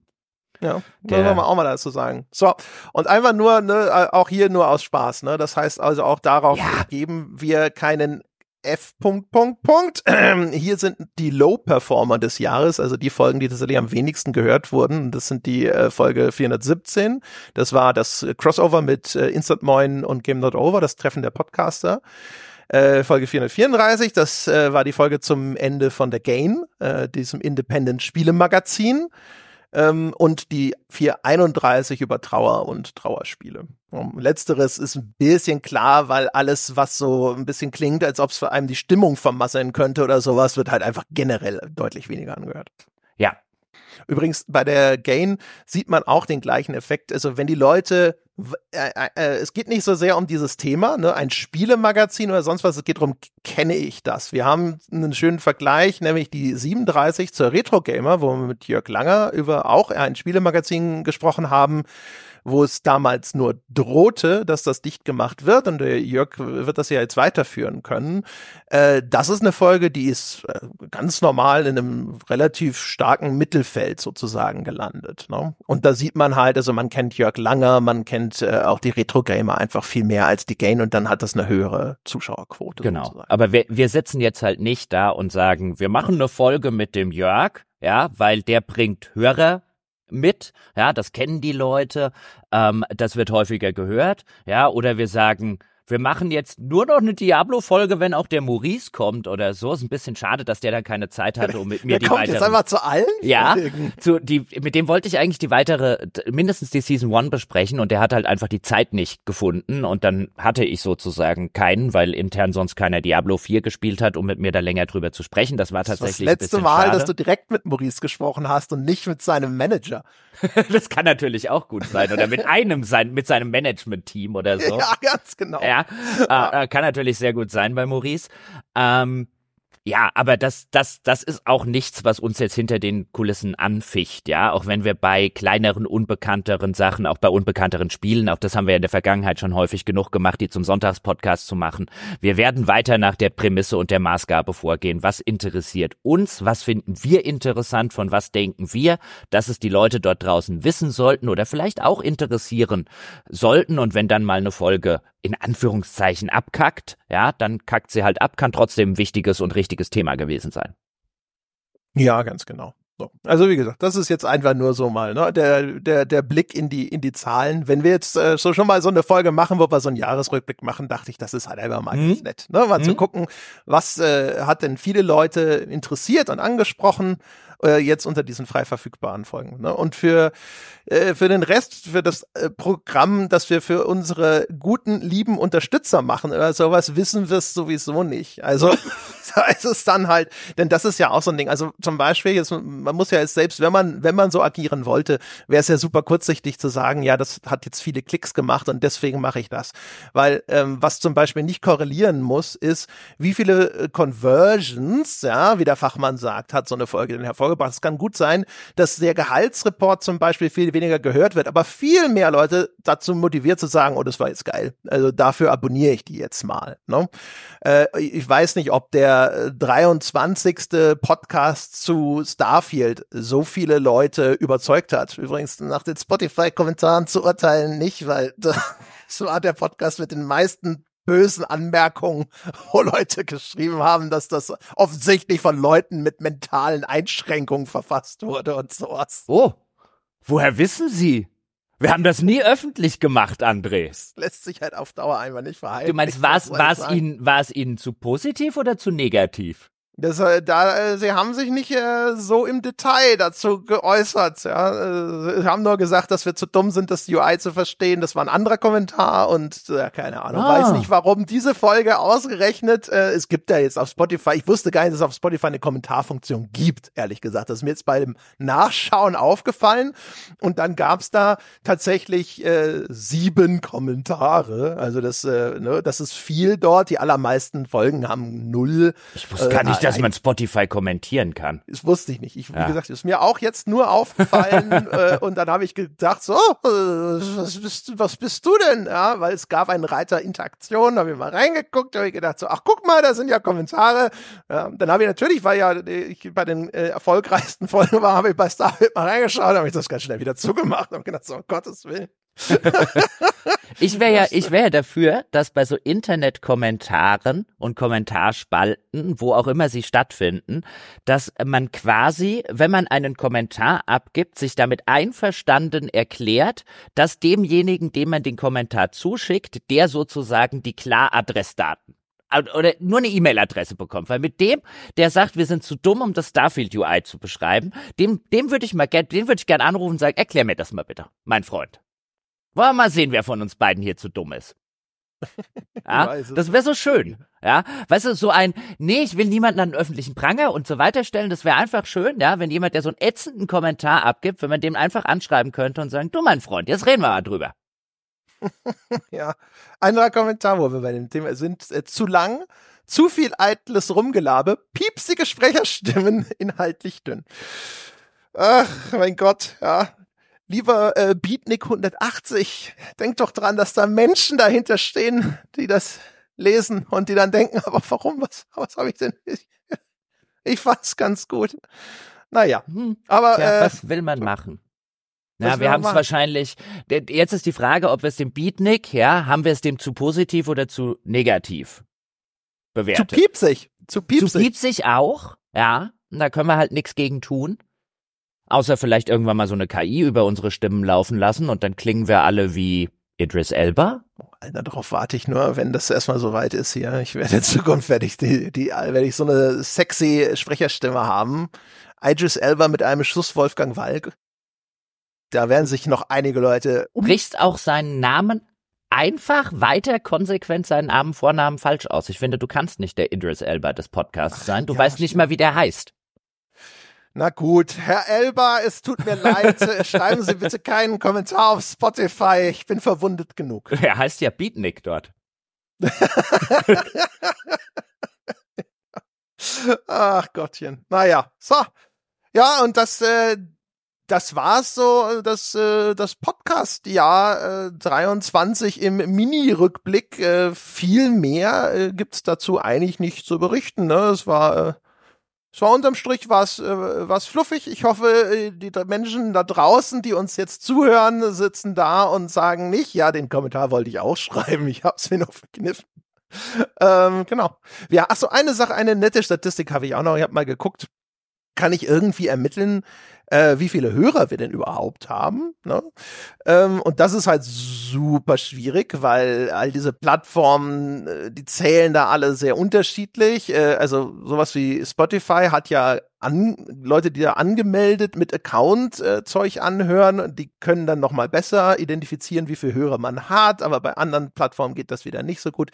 Ja, Der- muss man auch mal dazu sagen. So, und einfach nur, ne, äh, auch hier nur aus Spaß, ne? Das heißt also auch darauf Ja. geben wir keinen F. Punkt, Punkt, Punkt. Hier sind die Low-Performer des Jahres, also die Folgen, die tatsächlich am wenigsten gehört wurden. Das sind die äh, Folge 417. Das war das Crossover mit äh, Instant Moin und Game Not Over, das Treffen der Podcaster. Äh, Folge 434, das äh, war die Folge zum Ende von The Gain, äh, diesem Independent-Spiele-Magazin ähm, und die 431 über Trauer und Trauerspiele. Um, letzteres ist ein bisschen klar, weil alles, was so ein bisschen klingt, als ob es für einem die Stimmung vermasseln könnte oder sowas, wird halt einfach generell deutlich weniger angehört. Ja. Übrigens, bei der Gain sieht man auch den gleichen Effekt. Also wenn die Leute, äh, äh, es geht nicht so sehr um dieses Thema, ne, ein Spielemagazin oder sonst was, es geht darum, kenne ich das? Wir haben einen schönen Vergleich, nämlich die 37 zur Retro Gamer, wo wir mit Jörg Langer über auch ein Spielemagazin gesprochen haben, wo es damals nur drohte, dass das dicht gemacht wird und der Jörg wird das ja jetzt weiterführen können. Äh, das ist eine Folge, die ist äh, ganz normal in einem relativ starken Mittelfeld sozusagen gelandet. Ne? Und da sieht man halt, also man kennt Jörg Langer, man kennt äh, auch die Retro-Gamer einfach viel mehr als die Gain und dann hat das eine höhere Zuschauerquote. Genau. Sozusagen. Aber wir, wir sitzen jetzt halt nicht da und sagen, wir machen eine Folge mit dem Jörg, ja, weil der bringt Hörer mit, ja, das kennen die Leute, ähm, das wird häufiger gehört, ja, oder wir sagen, wir machen jetzt nur noch eine Diablo-Folge, wenn auch der Maurice kommt oder so. Ist ein bisschen schade, dass der dann keine Zeit hatte, um mit mir Der die kommt jetzt weiteren einfach zu allen Ja, zu, die, mit dem wollte ich eigentlich die weitere, mindestens die Season One besprechen und der hat halt einfach die Zeit nicht gefunden und dann hatte ich sozusagen keinen, weil intern sonst keiner Diablo 4 gespielt hat, um mit mir da länger drüber zu sprechen. Das war Das war das tatsächlich ein letzte Mal, schade. dass du direkt mit Maurice gesprochen hast und nicht mit seinem Manager. das kann natürlich auch gut sein oder mit einem sein, mit seinem Management-Team oder so. Ja, ganz genau. Ja, äh, äh, kann natürlich sehr gut sein bei Maurice. Ähm, ja, aber das, das, das ist auch nichts, was uns jetzt hinter den Kulissen anficht, ja. Auch wenn wir bei kleineren, unbekannteren Sachen, auch bei unbekannteren Spielen, auch das haben wir in der Vergangenheit schon häufig genug gemacht, die zum Sonntagspodcast zu machen. Wir werden weiter nach der Prämisse und der Maßgabe vorgehen. Was interessiert uns? Was finden wir interessant? Von was denken wir, dass es die Leute dort draußen wissen sollten oder vielleicht auch interessieren sollten? Und wenn dann mal eine Folge in Anführungszeichen abkackt, ja, dann kackt sie halt ab, kann trotzdem ein wichtiges und richtiges Thema gewesen sein. Ja, ganz genau. So. Also wie gesagt, das ist jetzt einfach nur so mal ne, der der der Blick in die in die Zahlen. Wenn wir jetzt äh, so schon mal so eine Folge machen, wo wir so einen Jahresrückblick machen, dachte ich, das ist halt einfach mal Mhm. ganz nett, ne, mal zu Mhm. gucken, was äh, hat denn viele Leute interessiert und angesprochen äh, jetzt unter diesen frei verfügbaren Folgen. Ne? Und für, äh, für den Rest, für das äh, Programm, das wir für unsere guten, lieben Unterstützer machen oder sowas, wissen wir es sowieso nicht. Also da ist es dann halt, denn das ist ja auch so ein Ding. Also zum Beispiel, jetzt, man muss ja jetzt selbst, wenn man, wenn man so agieren wollte, wäre es ja super kurzsichtig zu sagen, ja, das hat jetzt viele Klicks gemacht und deswegen mache ich das. Weil ähm, was zum Beispiel nicht korrelieren muss, ist, wie viele äh, Conversions, ja, wie der Fachmann sagt, hat so eine Folge denn hervorgebracht. Es kann gut sein, dass der Gehaltsreport zum Beispiel viel weniger gehört wird, aber viel mehr Leute dazu motiviert zu sagen, oh, das war jetzt geil. Also dafür abonniere ich die jetzt mal. Ne? Äh, ich weiß nicht, ob der 23. Podcast zu Starfield so viele Leute überzeugt hat. Übrigens nach den Spotify-Kommentaren zu urteilen nicht, weil das war der Podcast mit den meisten bösen Anmerkungen, wo Leute geschrieben haben, dass das offensichtlich von Leuten mit mentalen Einschränkungen verfasst wurde und sowas. Oh, woher wissen Sie? Wir haben das nie öffentlich gemacht, André. Das lässt sich halt auf Dauer einfach nicht verhalten. Du meinst, war es Ihnen, war es Ihnen zu positiv oder zu negativ? Das, äh, da, äh, sie haben sich nicht äh, so im Detail dazu geäußert. Ja. Äh, sie haben nur gesagt, dass wir zu dumm sind, das UI zu verstehen. Das war ein anderer Kommentar und äh, keine Ahnung. Ah. Weiß nicht, warum diese Folge ausgerechnet. Äh, es gibt ja jetzt auf Spotify. Ich wusste gar nicht, dass es auf Spotify eine Kommentarfunktion gibt. Ehrlich gesagt, das ist mir jetzt beim Nachschauen aufgefallen. Und dann gab's da tatsächlich äh, sieben Kommentare. Also das, äh, ne, das ist viel dort. Die allermeisten Folgen haben null. Ich wusste gar nicht, dass man Spotify kommentieren kann. Das wusste ich nicht. Ich, wie ja. gesagt, ist mir auch jetzt nur aufgefallen äh, und dann habe ich gedacht, so, äh, was, bist, was bist du denn? Ja, weil es gab einen Reiter Interaktion, habe ich mal reingeguckt, habe ich gedacht, so, ach guck mal, da sind ja Kommentare. Ja, dann habe ich natürlich, weil ja ich bei den äh, erfolgreichsten Folgen war, habe ich bei Starfield mal reingeschaut, habe ich das ganz schnell wieder zugemacht und gedacht, so, um Gottes Willen. Ich wäre ja, ich wäre dafür, dass bei so Internetkommentaren und Kommentarspalten, wo auch immer sie stattfinden, dass man quasi, wenn man einen Kommentar abgibt, sich damit einverstanden erklärt, dass demjenigen, dem man den Kommentar zuschickt, der sozusagen die Klaradressdaten oder nur eine E-Mail-Adresse bekommt, weil mit dem, der sagt, wir sind zu dumm, um das Starfield UI zu beschreiben, dem, dem würde ich mal gerne, den würde ich gerne anrufen und sagen, erklär mir das mal bitte, mein Freund. Wollen wir mal sehen, wer von uns beiden hier zu dumm ist. Ja, das wäre so schön. Ja, weißt du, so ein, nee, ich will niemanden an den öffentlichen Pranger und so weiter stellen. Das wäre einfach schön, ja, wenn jemand, der so einen ätzenden Kommentar abgibt, wenn man dem einfach anschreiben könnte und sagen, du mein Freund, jetzt reden wir mal drüber. ja, anderer Kommentar, wo wir bei dem Thema sind, äh, zu lang, zu viel eitles Rumgelabe, piepsige Sprecherstimmen, inhaltlich dünn. Ach, mein Gott, ja, Lieber äh, Beatnik 180, denk doch dran, dass da Menschen dahinter stehen, die das lesen und die dann denken, aber warum, was, was habe ich denn? Ich, ich fand's ganz gut. Naja, hm. aber ja, äh, was will man machen? Ja, wir haben es wahrscheinlich. Jetzt ist die Frage, ob wir es dem Beatnik, ja, haben wir es dem zu positiv oder zu negativ bewertet? Zu piepsig. Zu piepsig. Zu piepsig auch, ja. Und da können wir halt nichts gegen tun. Außer vielleicht irgendwann mal so eine KI über unsere Stimmen laufen lassen und dann klingen wir alle wie Idris Elba? Alter, darauf warte ich nur, wenn das erstmal so weit ist hier. Ich werde in Zukunft werde ich die, die werde ich so eine sexy Sprecherstimme haben. Idris Elba mit einem Schuss Wolfgang Walk. Da werden sich noch einige Leute. Um Brichst auch seinen Namen einfach weiter konsequent seinen Namen, Vornamen falsch aus. Ich finde, du kannst nicht der Idris Elba des Podcasts sein. Du ja, weißt nicht mal, wie der heißt. Na gut, Herr Elba, es tut mir leid. Schreiben Sie bitte keinen Kommentar auf Spotify. Ich bin verwundet genug. Er heißt ja Beatnik dort. Ach Gottchen. Naja, so. Ja, und das, äh, das war's so, das, äh, das Podcast-Jahr äh, 23 im Mini-Rückblick. Äh, viel mehr äh, gibt's dazu eigentlich nicht zu berichten. Ne? Es war äh, es war unterm Strich was, äh, was fluffig. Ich hoffe, äh, die Menschen da draußen, die uns jetzt zuhören, sitzen da und sagen nicht, ja, den Kommentar wollte ich auch schreiben. Ich hab's mir noch verkniffen. ähm, genau. Ja, ach so, eine Sache, eine nette Statistik habe ich auch noch. Ich habe mal geguckt. kann ich irgendwie ermitteln, äh, wie viele Hörer wir denn überhaupt haben. Ne? Ähm, und das ist halt super schwierig, weil all diese Plattformen, äh, die zählen da alle sehr unterschiedlich. Äh, also sowas wie Spotify hat ja an, Leute, die da angemeldet mit Account äh, Zeug anhören, die können dann noch mal besser identifizieren, wie viele Hörer man hat, aber bei anderen Plattformen geht das wieder nicht so gut.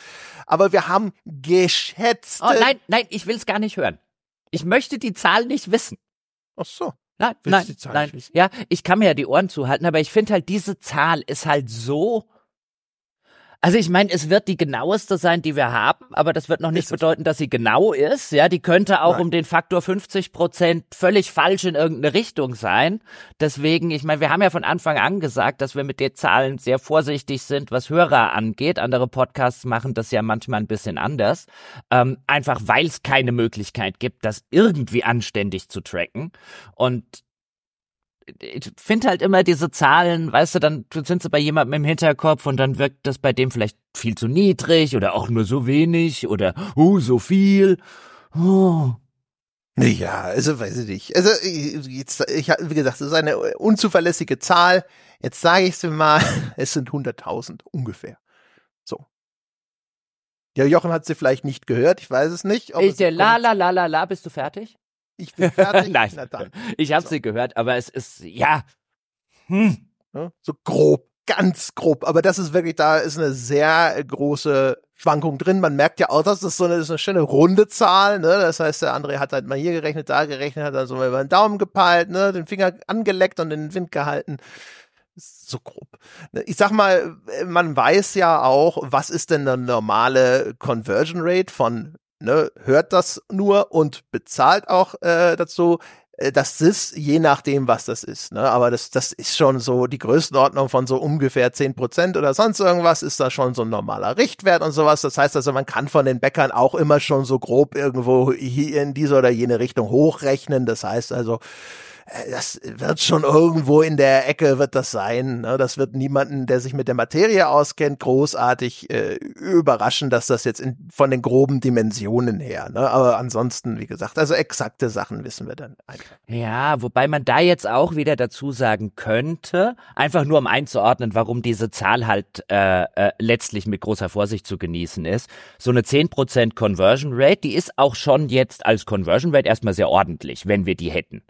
Aber wir haben geschätzt. Oh nein, nein, ich will es gar nicht hören. Ich möchte die Zahl nicht wissen. Ach so. Nein, nein, nein. Ja, ich kann mir ja die Ohren zuhalten, aber ich finde halt, diese Zahl ist halt so also ich meine, es wird die genaueste sein, die wir haben, aber das wird noch nicht bedeuten, dass sie genau ist. Ja, die könnte auch Nein. um den Faktor 50 Prozent völlig falsch in irgendeine Richtung sein. Deswegen, ich meine, wir haben ja von Anfang an gesagt, dass wir mit den Zahlen sehr vorsichtig sind, was Hörer angeht. Andere Podcasts machen das ja manchmal ein bisschen anders. Ähm, einfach weil es keine Möglichkeit gibt, das irgendwie anständig zu tracken. Und ich finde halt immer diese Zahlen, weißt du, dann sind sie bei jemandem im Hinterkopf und dann wirkt das bei dem vielleicht viel zu niedrig oder auch nur so wenig oder oh, so viel. Oh. Ja, also weiß ich nicht. Also jetzt, ich, wie gesagt, das ist eine unzuverlässige Zahl. Jetzt sage ich es mir mal, es sind 100.000 ungefähr. So. Ja, Jochen hat sie vielleicht nicht gehört, ich weiß es nicht. ich, der la la la la la, bist du fertig? Ich bin fertig. Nein, ich habe so. sie gehört, aber es ist, ja, hm. so grob, ganz grob. Aber das ist wirklich, da ist eine sehr große Schwankung drin. Man merkt ja auch, das ist so eine, das ist eine schöne runde Zahl. Ne? Das heißt, der André hat halt mal hier gerechnet, da gerechnet, hat dann so mal über den Daumen gepeilt, ne? den Finger angeleckt und in den Wind gehalten so grob. Ne, ich sag mal, man weiß ja auch, was ist denn eine normale Conversion Rate von ne, hört das nur und bezahlt auch äh, dazu. Äh, das ist je nachdem, was das ist. Ne? Aber das, das ist schon so die Größenordnung von so ungefähr zehn Prozent oder sonst irgendwas, ist da schon so ein normaler Richtwert und sowas. Das heißt also, man kann von den Bäckern auch immer schon so grob irgendwo hier in diese oder jene Richtung hochrechnen. Das heißt also, das wird schon irgendwo in der Ecke wird das sein. Ne? Das wird niemanden, der sich mit der Materie auskennt, großartig äh, überraschen, dass das jetzt in, von den groben Dimensionen her. Ne? Aber ansonsten, wie gesagt, also exakte Sachen wissen wir dann einfach. Ja, wobei man da jetzt auch wieder dazu sagen könnte, einfach nur um einzuordnen, warum diese Zahl halt äh, äh, letztlich mit großer Vorsicht zu genießen ist. So eine 10% Conversion Rate, die ist auch schon jetzt als Conversion Rate erstmal sehr ordentlich, wenn wir die hätten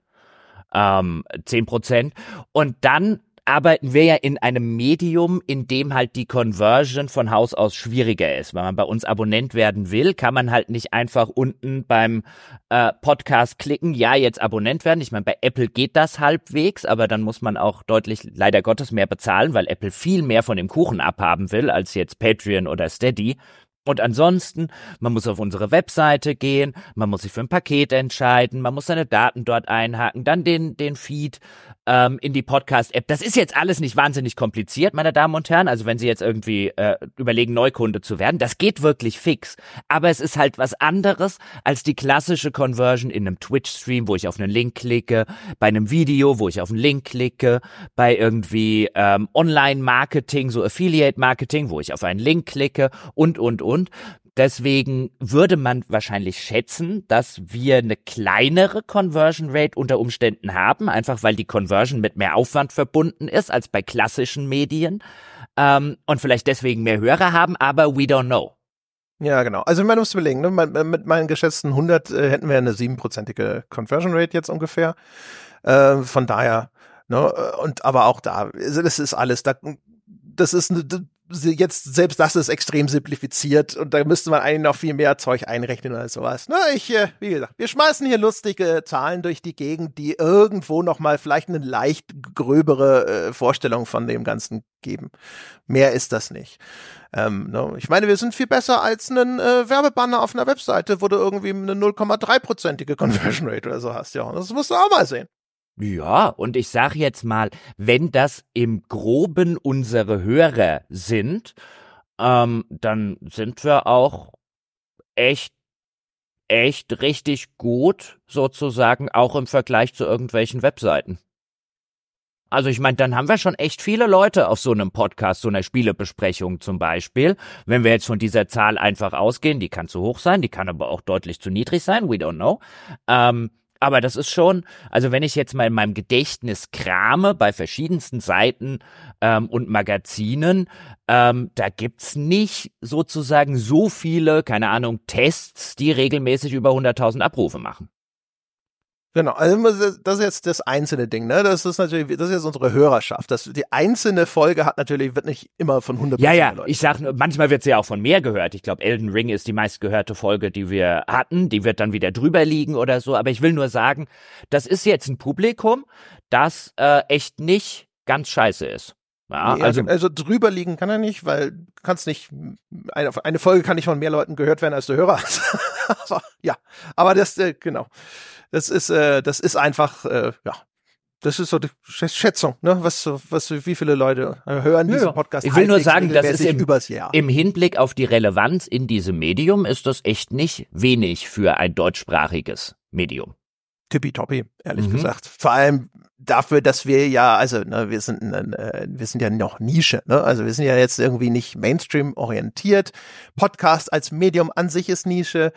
ähm, 10 Prozent. Und dann arbeiten wir ja in einem Medium, in dem halt die Conversion von Haus aus schwieriger ist. Wenn man bei uns Abonnent werden will, kann man halt nicht einfach unten beim äh, Podcast klicken, ja, jetzt Abonnent werden. Ich meine, bei Apple geht das halbwegs, aber dann muss man auch deutlich, leider Gottes, mehr bezahlen, weil Apple viel mehr von dem Kuchen abhaben will, als jetzt Patreon oder Steady. Und ansonsten, man muss auf unsere Webseite gehen, man muss sich für ein Paket entscheiden, man muss seine Daten dort einhaken, dann den, den Feed ähm, in die Podcast-App. Das ist jetzt alles nicht wahnsinnig kompliziert, meine Damen und Herren. Also wenn Sie jetzt irgendwie äh, überlegen, Neukunde zu werden, das geht wirklich fix. Aber es ist halt was anderes als die klassische Conversion in einem Twitch-Stream, wo ich auf einen Link klicke, bei einem Video, wo ich auf einen Link klicke, bei irgendwie ähm, Online-Marketing, so Affiliate-Marketing, wo ich auf einen Link klicke und, und, und. Deswegen würde man wahrscheinlich schätzen, dass wir eine kleinere Conversion Rate unter Umständen haben, einfach weil die Conversion mit mehr Aufwand verbunden ist als bei klassischen Medien ähm, und vielleicht deswegen mehr Hörer haben, aber we don't know. Ja, genau. Also man muss überlegen, ne? mit meinen geschätzten 100 äh, hätten wir eine siebenprozentige Conversion Rate jetzt ungefähr. Äh, von daher, ne? und aber auch da, das ist alles, da, das ist eine, jetzt selbst das ist extrem simplifiziert und da müsste man eigentlich noch viel mehr Zeug einrechnen oder sowas. Na, ich, äh, wie gesagt, wir schmeißen hier lustige Zahlen durch die Gegend, die irgendwo noch mal vielleicht eine leicht gröbere äh, Vorstellung von dem Ganzen geben. Mehr ist das nicht. Ähm, ne? Ich meine, wir sind viel besser als ein äh, Werbebanner auf einer Webseite, wo du irgendwie eine 0,3-prozentige Conversion Rate oder so hast. Ja, das musst du auch mal sehen. Ja, und ich sag jetzt mal, wenn das im Groben unsere Hörer sind, ähm, dann sind wir auch echt, echt richtig gut, sozusagen, auch im Vergleich zu irgendwelchen Webseiten. Also ich meine, dann haben wir schon echt viele Leute auf so einem Podcast, so einer Spielebesprechung zum Beispiel. Wenn wir jetzt von dieser Zahl einfach ausgehen, die kann zu hoch sein, die kann aber auch deutlich zu niedrig sein, we don't know. Ähm, aber das ist schon, also wenn ich jetzt mal in meinem Gedächtnis krame bei verschiedensten Seiten ähm, und Magazinen, ähm, da gibt's nicht sozusagen so viele, keine Ahnung, Tests, die regelmäßig über 100.000 Abrufe machen. Genau, also das ist jetzt das einzelne Ding, ne? Das ist natürlich, das ist jetzt unsere Hörerschaft. Das, die einzelne Folge hat natürlich, wird nicht immer von 100 Ja, ja, Leuten ich sag, manchmal wird sie ja auch von mehr gehört. Ich glaube, Elden Ring ist die meistgehörte Folge, die wir hatten. Die wird dann wieder drüber liegen oder so. Aber ich will nur sagen, das ist jetzt ein Publikum, das äh, echt nicht ganz scheiße ist. Ja, nee, also, also drüber liegen kann er nicht, weil du kannst nicht, eine, eine Folge kann nicht von mehr Leuten gehört werden, als du Hörer hast. ja, aber das, äh, genau. Das ist, äh, das ist einfach, äh, ja, das ist so die Schätzung, ne? Was, was, wie viele Leute äh, hören diesen ja, Podcast? Ich will nur sagen, das ist im, übers Jahr. im Hinblick auf die Relevanz in diesem Medium ist das echt nicht wenig für ein deutschsprachiges Medium. Tippitoppi, ehrlich mhm. gesagt. Vor allem dafür, dass wir ja, also ne, wir sind, äh, wir sind ja noch Nische, ne? Also wir sind ja jetzt irgendwie nicht Mainstream orientiert. Podcast als Medium an sich ist Nische.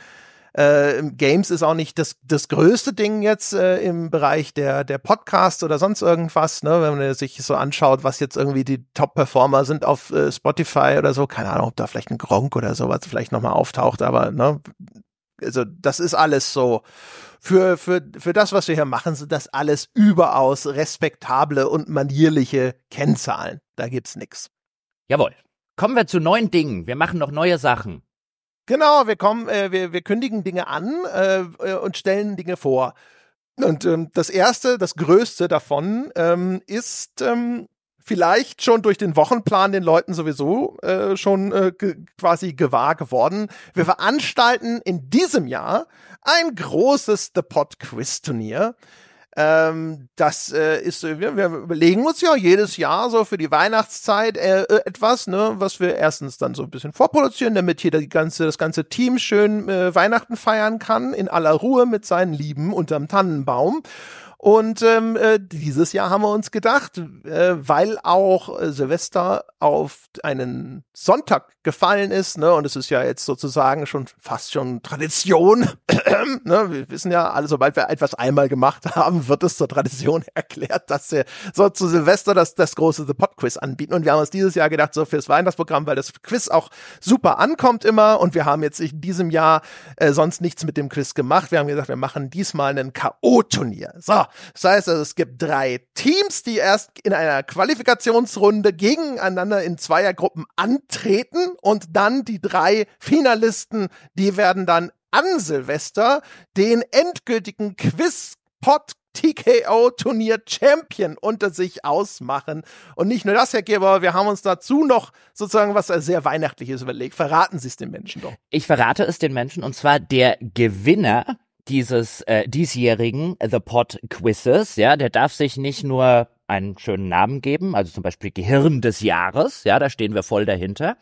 Äh, Games ist auch nicht das, das größte Ding jetzt äh, im Bereich der, der Podcasts oder sonst irgendwas, ne? wenn man sich so anschaut, was jetzt irgendwie die Top-Performer sind auf äh, Spotify oder so. Keine Ahnung, ob da vielleicht ein Gronk oder sowas vielleicht nochmal auftaucht, aber ne? also das ist alles so. Für, für, für das, was wir hier machen, sind das alles überaus respektable und manierliche Kennzahlen. Da gibt's nix. Jawohl. Kommen wir zu neuen Dingen. Wir machen noch neue Sachen. Genau, wir kommen, äh, wir, wir kündigen Dinge an äh, und stellen Dinge vor. Und ähm, das erste, das größte davon ähm, ist ähm, vielleicht schon durch den Wochenplan den Leuten sowieso äh, schon äh, ge quasi gewahr geworden. Wir veranstalten in diesem Jahr ein großes The Pot Quiz Turnier. Ähm, das äh, ist, wir, wir überlegen uns ja jedes Jahr so für die Weihnachtszeit äh, äh, etwas, ne, was wir erstens dann so ein bisschen vorproduzieren, damit hier die ganze, das ganze Team schön äh, Weihnachten feiern kann, in aller Ruhe mit seinen Lieben unterm Tannenbaum. Und ähm, äh, dieses Jahr haben wir uns gedacht, äh, weil auch äh, Silvester auf einen Sonntag gefallen ist, ne, und es ist ja jetzt sozusagen schon fast schon Tradition. ne, wir wissen ja, alle, sobald wir etwas einmal gemacht haben, wird es zur Tradition erklärt, dass wir so zu Silvester das, das große The Pod Quiz anbieten. Und wir haben uns dieses Jahr gedacht, so fürs Weihnachtsprogramm, weil das Quiz auch super ankommt immer. Und wir haben jetzt in diesem Jahr äh, sonst nichts mit dem Quiz gemacht. Wir haben gesagt, wir machen diesmal ein K.O.-Turnier. So, das heißt also, es gibt drei Teams, die erst in einer Qualifikationsrunde gegeneinander in Zweiergruppen antreten und dann die drei Finalisten, die werden dann an Silvester den endgültigen Quiz-Pot TKO-Turnier Champion unter sich ausmachen. Und nicht nur das, Herr Geber, wir haben uns dazu noch sozusagen was sehr Weihnachtliches überlegt. Verraten Sie es den Menschen doch. Ich verrate es den Menschen und zwar der Gewinner dieses äh, diesjährigen The Pod Quizzes, ja, der darf sich nicht nur einen schönen Namen geben, also zum Beispiel Gehirn des Jahres, ja, da stehen wir voll dahinter,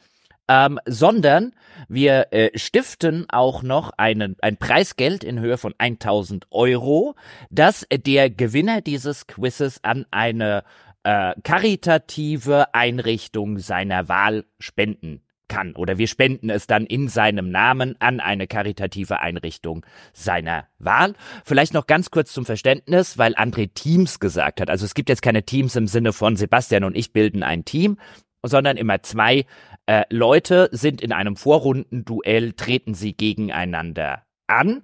ähm, sondern wir äh, stiften auch noch einen, ein Preisgeld in Höhe von 1000 Euro, das der Gewinner dieses Quizzes an eine äh, karitative Einrichtung seiner Wahl spenden kann oder wir spenden es dann in seinem Namen an eine karitative Einrichtung seiner Wahl. Vielleicht noch ganz kurz zum Verständnis, weil André Teams gesagt hat. Also es gibt jetzt keine Teams im Sinne von Sebastian und ich bilden ein Team, sondern immer zwei äh, Leute sind in einem Vorrundenduell, treten sie gegeneinander an.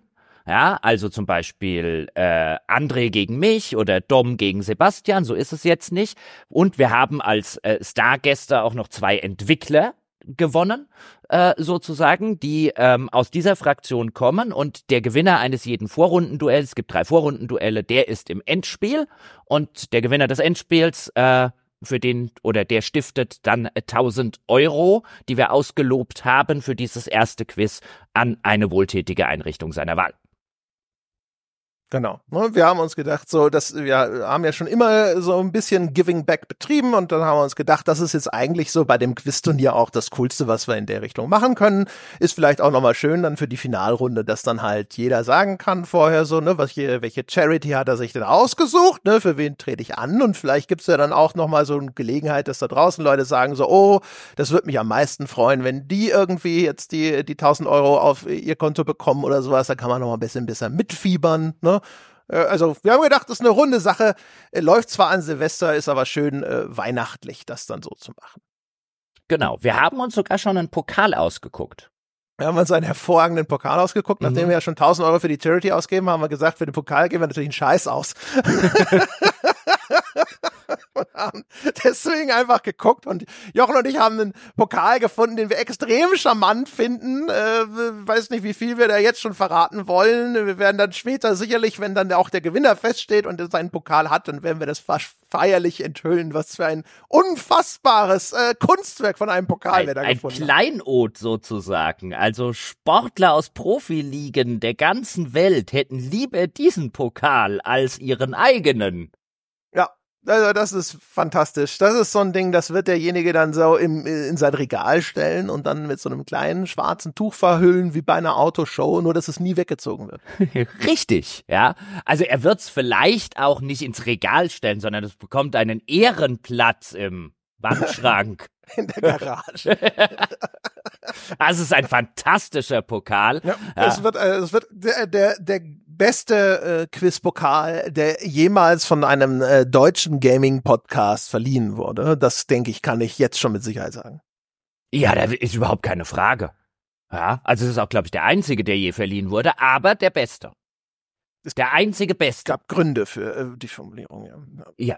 Ja, also zum Beispiel äh, André gegen mich oder Dom gegen Sebastian, so ist es jetzt nicht. Und wir haben als äh, Stargäste auch noch zwei Entwickler, gewonnen, äh, sozusagen, die ähm, aus dieser Fraktion kommen und der Gewinner eines jeden Vorrundenduells, es gibt drei Vorrundenduelle, der ist im Endspiel und der Gewinner des Endspiels, äh, für den oder der stiftet dann 1000 Euro, die wir ausgelobt haben für dieses erste Quiz an eine wohltätige Einrichtung seiner Wahl. Genau. Ne, wir haben uns gedacht, so, dass wir haben ja schon immer so ein bisschen Giving Back betrieben und dann haben wir uns gedacht, das ist jetzt eigentlich so bei dem Quiz-Turnier auch das Coolste, was wir in der Richtung machen können. Ist vielleicht auch nochmal schön dann für die Finalrunde, dass dann halt jeder sagen kann vorher so, ne, was hier, welche Charity hat er sich denn ausgesucht, ne, für wen trete ich an und vielleicht gibt's ja dann auch nochmal so eine Gelegenheit, dass da draußen Leute sagen so, oh, das würde mich am meisten freuen, wenn die irgendwie jetzt die, die 1000 Euro auf ihr Konto bekommen oder sowas, da kann man nochmal ein bisschen besser mitfiebern, ne äh, also wir haben gedacht, das ist eine runde Sache. Äh, läuft zwar an Silvester, ist aber schön äh, weihnachtlich, das dann so zu machen. Genau, wir haben uns sogar schon einen Pokal ausgeguckt. Wir haben uns einen hervorragenden Pokal ausgeguckt. Nachdem mhm. wir ja schon 1000 Euro für die Charity ausgeben, haben wir gesagt, für den Pokal geben wir natürlich einen Scheiß aus. und haben deswegen einfach geguckt und Jochen und ich haben einen Pokal gefunden, den wir extrem charmant finden. Äh, weiß nicht, wie viel wir da jetzt schon verraten wollen. Wir werden dann später sicherlich, wenn dann auch der Gewinner feststeht und seinen Pokal hat, dann werden wir das feierlich enthüllen, was für ein unfassbares äh, Kunstwerk von einem Pokal wir da gefunden haben. Ein Kleinod sozusagen. Also Sportler aus Profiligen der ganzen Welt hätten lieber diesen Pokal als ihren eigenen. Also das ist fantastisch. Das ist so ein Ding, das wird derjenige dann so im, in sein Regal stellen und dann mit so einem kleinen schwarzen Tuch verhüllen wie bei einer Autoshow, nur dass es nie weggezogen wird. Richtig, ja. Also er wird es vielleicht auch nicht ins Regal stellen, sondern es bekommt einen Ehrenplatz im Wandschrank. in der Garage. es ist ein fantastischer Pokal. Ja, ja. Es wird, äh, es wird der, der, der beste äh, Quizpokal, der jemals von einem äh, deutschen Gaming-Podcast verliehen wurde. Das denke ich, kann ich jetzt schon mit Sicherheit sagen. Ja, da ist überhaupt keine Frage. Ja, also es ist auch, glaube ich, der einzige, der je verliehen wurde, aber der beste. Es der einzige Beste. Es gab Gründe für äh, die Formulierung, ja. Ja.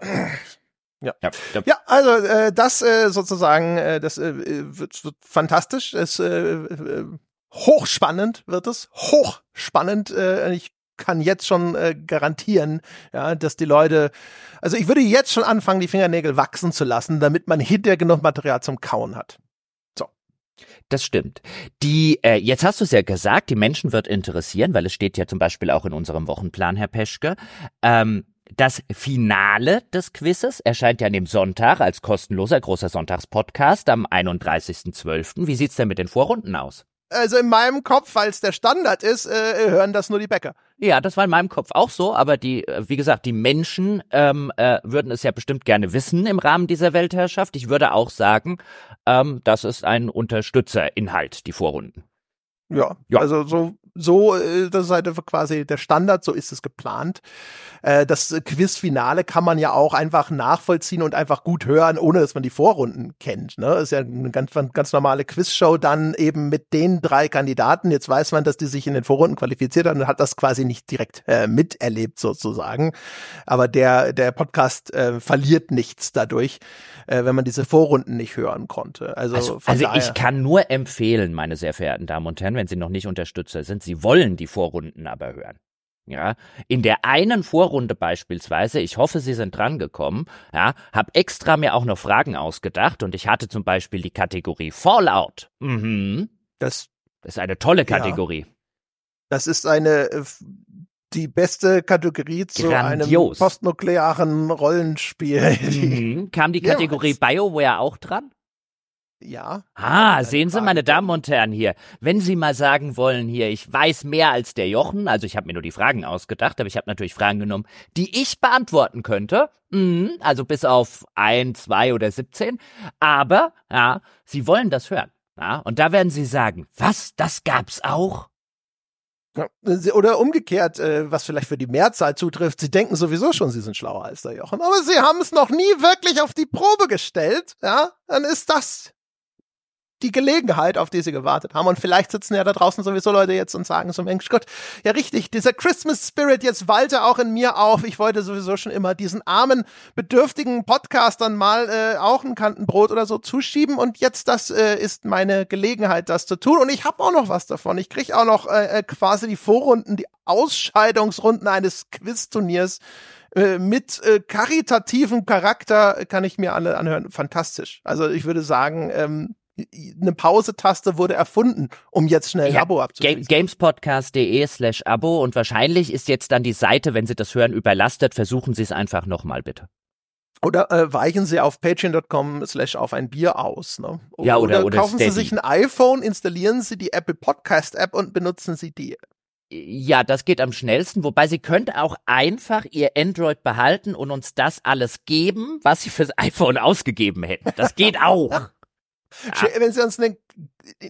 Ja. Ja, ja also äh, das äh, sozusagen, äh, das äh, wird, wird fantastisch. Es äh, äh, hochspannend wird es, hochspannend. Äh, ich kann jetzt schon äh, garantieren, ja, dass die Leute, also ich würde jetzt schon anfangen, die Fingernägel wachsen zu lassen, damit man hinterher genug Material zum Kauen hat. So. Das stimmt. Die, äh, jetzt hast du es ja gesagt, die Menschen wird interessieren, weil es steht ja zum Beispiel auch in unserem Wochenplan, Herr Peschke. Ähm, das Finale des Quizzes erscheint ja an dem Sonntag als kostenloser großer Sonntagspodcast am 31.12. Wie sieht's denn mit den Vorrunden aus? Also in meinem Kopf, weil es der Standard ist, äh, hören das nur die Bäcker. Ja, das war in meinem Kopf auch so, aber die, äh, wie gesagt, die Menschen ähm, äh, würden es ja bestimmt gerne wissen im Rahmen dieser Weltherrschaft. Ich würde auch sagen, ähm, das ist ein Unterstützerinhalt, die Vorrunden. Ja, ja, also so so, äh, das ist halt quasi der Standard, so ist es geplant. Äh, das Quizfinale kann man ja auch einfach nachvollziehen und einfach gut hören, ohne dass man die Vorrunden kennt. Ne? Ist ja eine ganz, ganz normale Quizshow dann eben mit den drei Kandidaten. Jetzt weiß man, dass die sich in den Vorrunden qualifiziert haben und hat das quasi nicht direkt äh, miterlebt sozusagen. Aber der, der Podcast äh, verliert nichts dadurch, äh, wenn man diese Vorrunden nicht hören konnte. Also, also, also ich kann nur empfehlen, meine sehr verehrten Damen und Herren, wenn Sie noch nicht Unterstützer sind, sie wollen die Vorrunden aber hören. Ja, in der einen Vorrunde beispielsweise, ich hoffe, Sie sind drangekommen, ja, habe extra mir auch noch Fragen ausgedacht und ich hatte zum Beispiel die Kategorie Fallout. Mhm. Das, das ist eine tolle Kategorie. Ja. Das ist eine äh, die beste Kategorie zu Grandios. einem postnuklearen Rollenspiel. Mhm. Kam die Kategorie ja, BioWare auch dran? Ja. Ah, sehen Sie, meine Damen und Herren hier, wenn Sie mal sagen wollen hier, ich weiß mehr als der Jochen, also ich habe mir nur die Fragen ausgedacht, aber ich habe natürlich Fragen genommen, die ich beantworten könnte, mhm, also bis auf ein, zwei oder 17, aber, ja, Sie wollen das hören, ja, und da werden Sie sagen, was, das gab's auch? Oder umgekehrt, äh, was vielleicht für die Mehrzahl zutrifft, sie denken sowieso schon, sie sind schlauer als der Jochen, aber sie haben es noch nie wirklich auf die Probe gestellt, ja, dann ist das die Gelegenheit, auf die sie gewartet haben. Und vielleicht sitzen ja da draußen sowieso Leute jetzt und sagen so, Mensch Gott, ja richtig, dieser Christmas Spirit jetzt walte auch in mir auf. Ich wollte sowieso schon immer diesen armen, bedürftigen Podcastern mal äh, auch ein Kantenbrot oder so zuschieben. Und jetzt, das äh, ist meine Gelegenheit, das zu tun. Und ich habe auch noch was davon. Ich krieg auch noch äh, äh quasi die Vorrunden, die Ausscheidungsrunden eines Quizturniers äh, mit äh, karitativem Charakter kann ich mir alle anhören. Fantastisch. Also ich würde sagen, ähm, eine Pause-Taste wurde erfunden, um jetzt schnell ein ja, Abo abzuschließen. Gamespodcast.de slash Abo und wahrscheinlich ist jetzt dann die Seite, wenn Sie das hören, überlastet. Versuchen Sie es einfach nochmal bitte. Oder äh, weichen Sie auf patreon.com slash auf ein Bier aus. Ne? Ja, oder, oder, oder kaufen Steady. Sie sich ein iPhone, installieren Sie die Apple Podcast App und benutzen Sie die. Ja, das geht am schnellsten, wobei Sie könnten auch einfach Ihr Android behalten und uns das alles geben, was Sie fürs iPhone ausgegeben hätten. Das geht auch. Ah. Wenn Sie uns eine,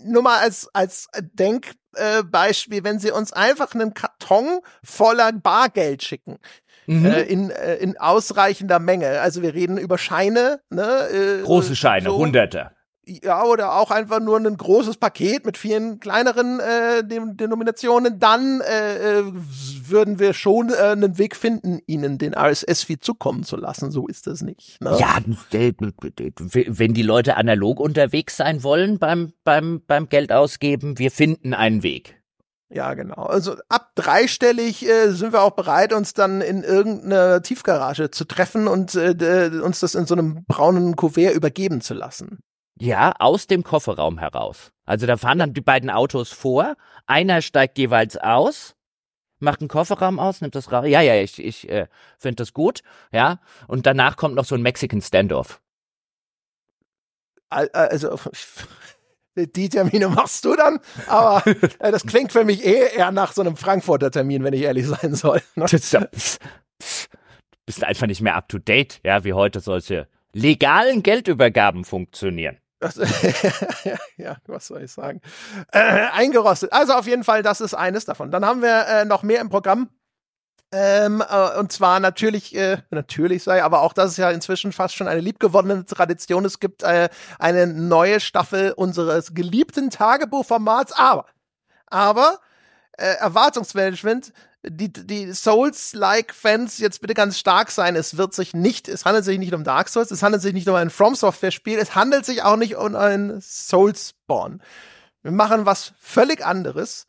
nur mal als, als Denkbeispiel, äh, wenn Sie uns einfach einen Karton voller Bargeld schicken, mhm. äh, in, äh, in ausreichender Menge. Also wir reden über Scheine, ne? Äh, Große Scheine, so. Hunderte. Ja, oder auch einfach nur ein großes Paket mit vielen kleineren äh, Denominationen, dann äh, äh, würden wir schon äh, einen Weg finden, ihnen den RSS-Feed zukommen zu lassen. So ist das nicht. Ne? Ja, wenn die Leute analog unterwegs sein wollen beim, beim, beim Geld ausgeben, wir finden einen Weg. Ja, genau. Also ab dreistellig äh, sind wir auch bereit, uns dann in irgendeiner Tiefgarage zu treffen und äh, uns das in so einem braunen Kuvert übergeben zu lassen. Ja, aus dem Kofferraum heraus. Also da fahren dann die beiden Autos vor, einer steigt jeweils aus, macht einen Kofferraum aus, nimmt das raus. Ja, ja, ich, ich äh, finde das gut, ja. Und danach kommt noch so ein Mexican Standoff. Also die Termine machst du dann, aber äh, das klingt für mich eh eher nach so einem Frankfurter Termin, wenn ich ehrlich sein soll. Ne? Du bist einfach nicht mehr up to date, ja, wie heute solche legalen Geldübergaben funktionieren. ja, was soll ich sagen? Äh, eingerostet. Also auf jeden Fall, das ist eines davon. Dann haben wir äh, noch mehr im Programm. Ähm, äh, und zwar natürlich, äh, natürlich sei, aber auch das ist ja inzwischen fast schon eine liebgewonnene Tradition. Es gibt äh, eine neue Staffel unseres geliebten Tagebuchformats, aber, aber äh, Erwartungsmanagement, die, die Souls-like-Fans jetzt bitte ganz stark sein. Es wird sich nicht, es handelt sich nicht um Dark Souls, es handelt sich nicht um ein From Software-Spiel, es handelt sich auch nicht um ein Souls-Spawn. Wir machen was völlig anderes.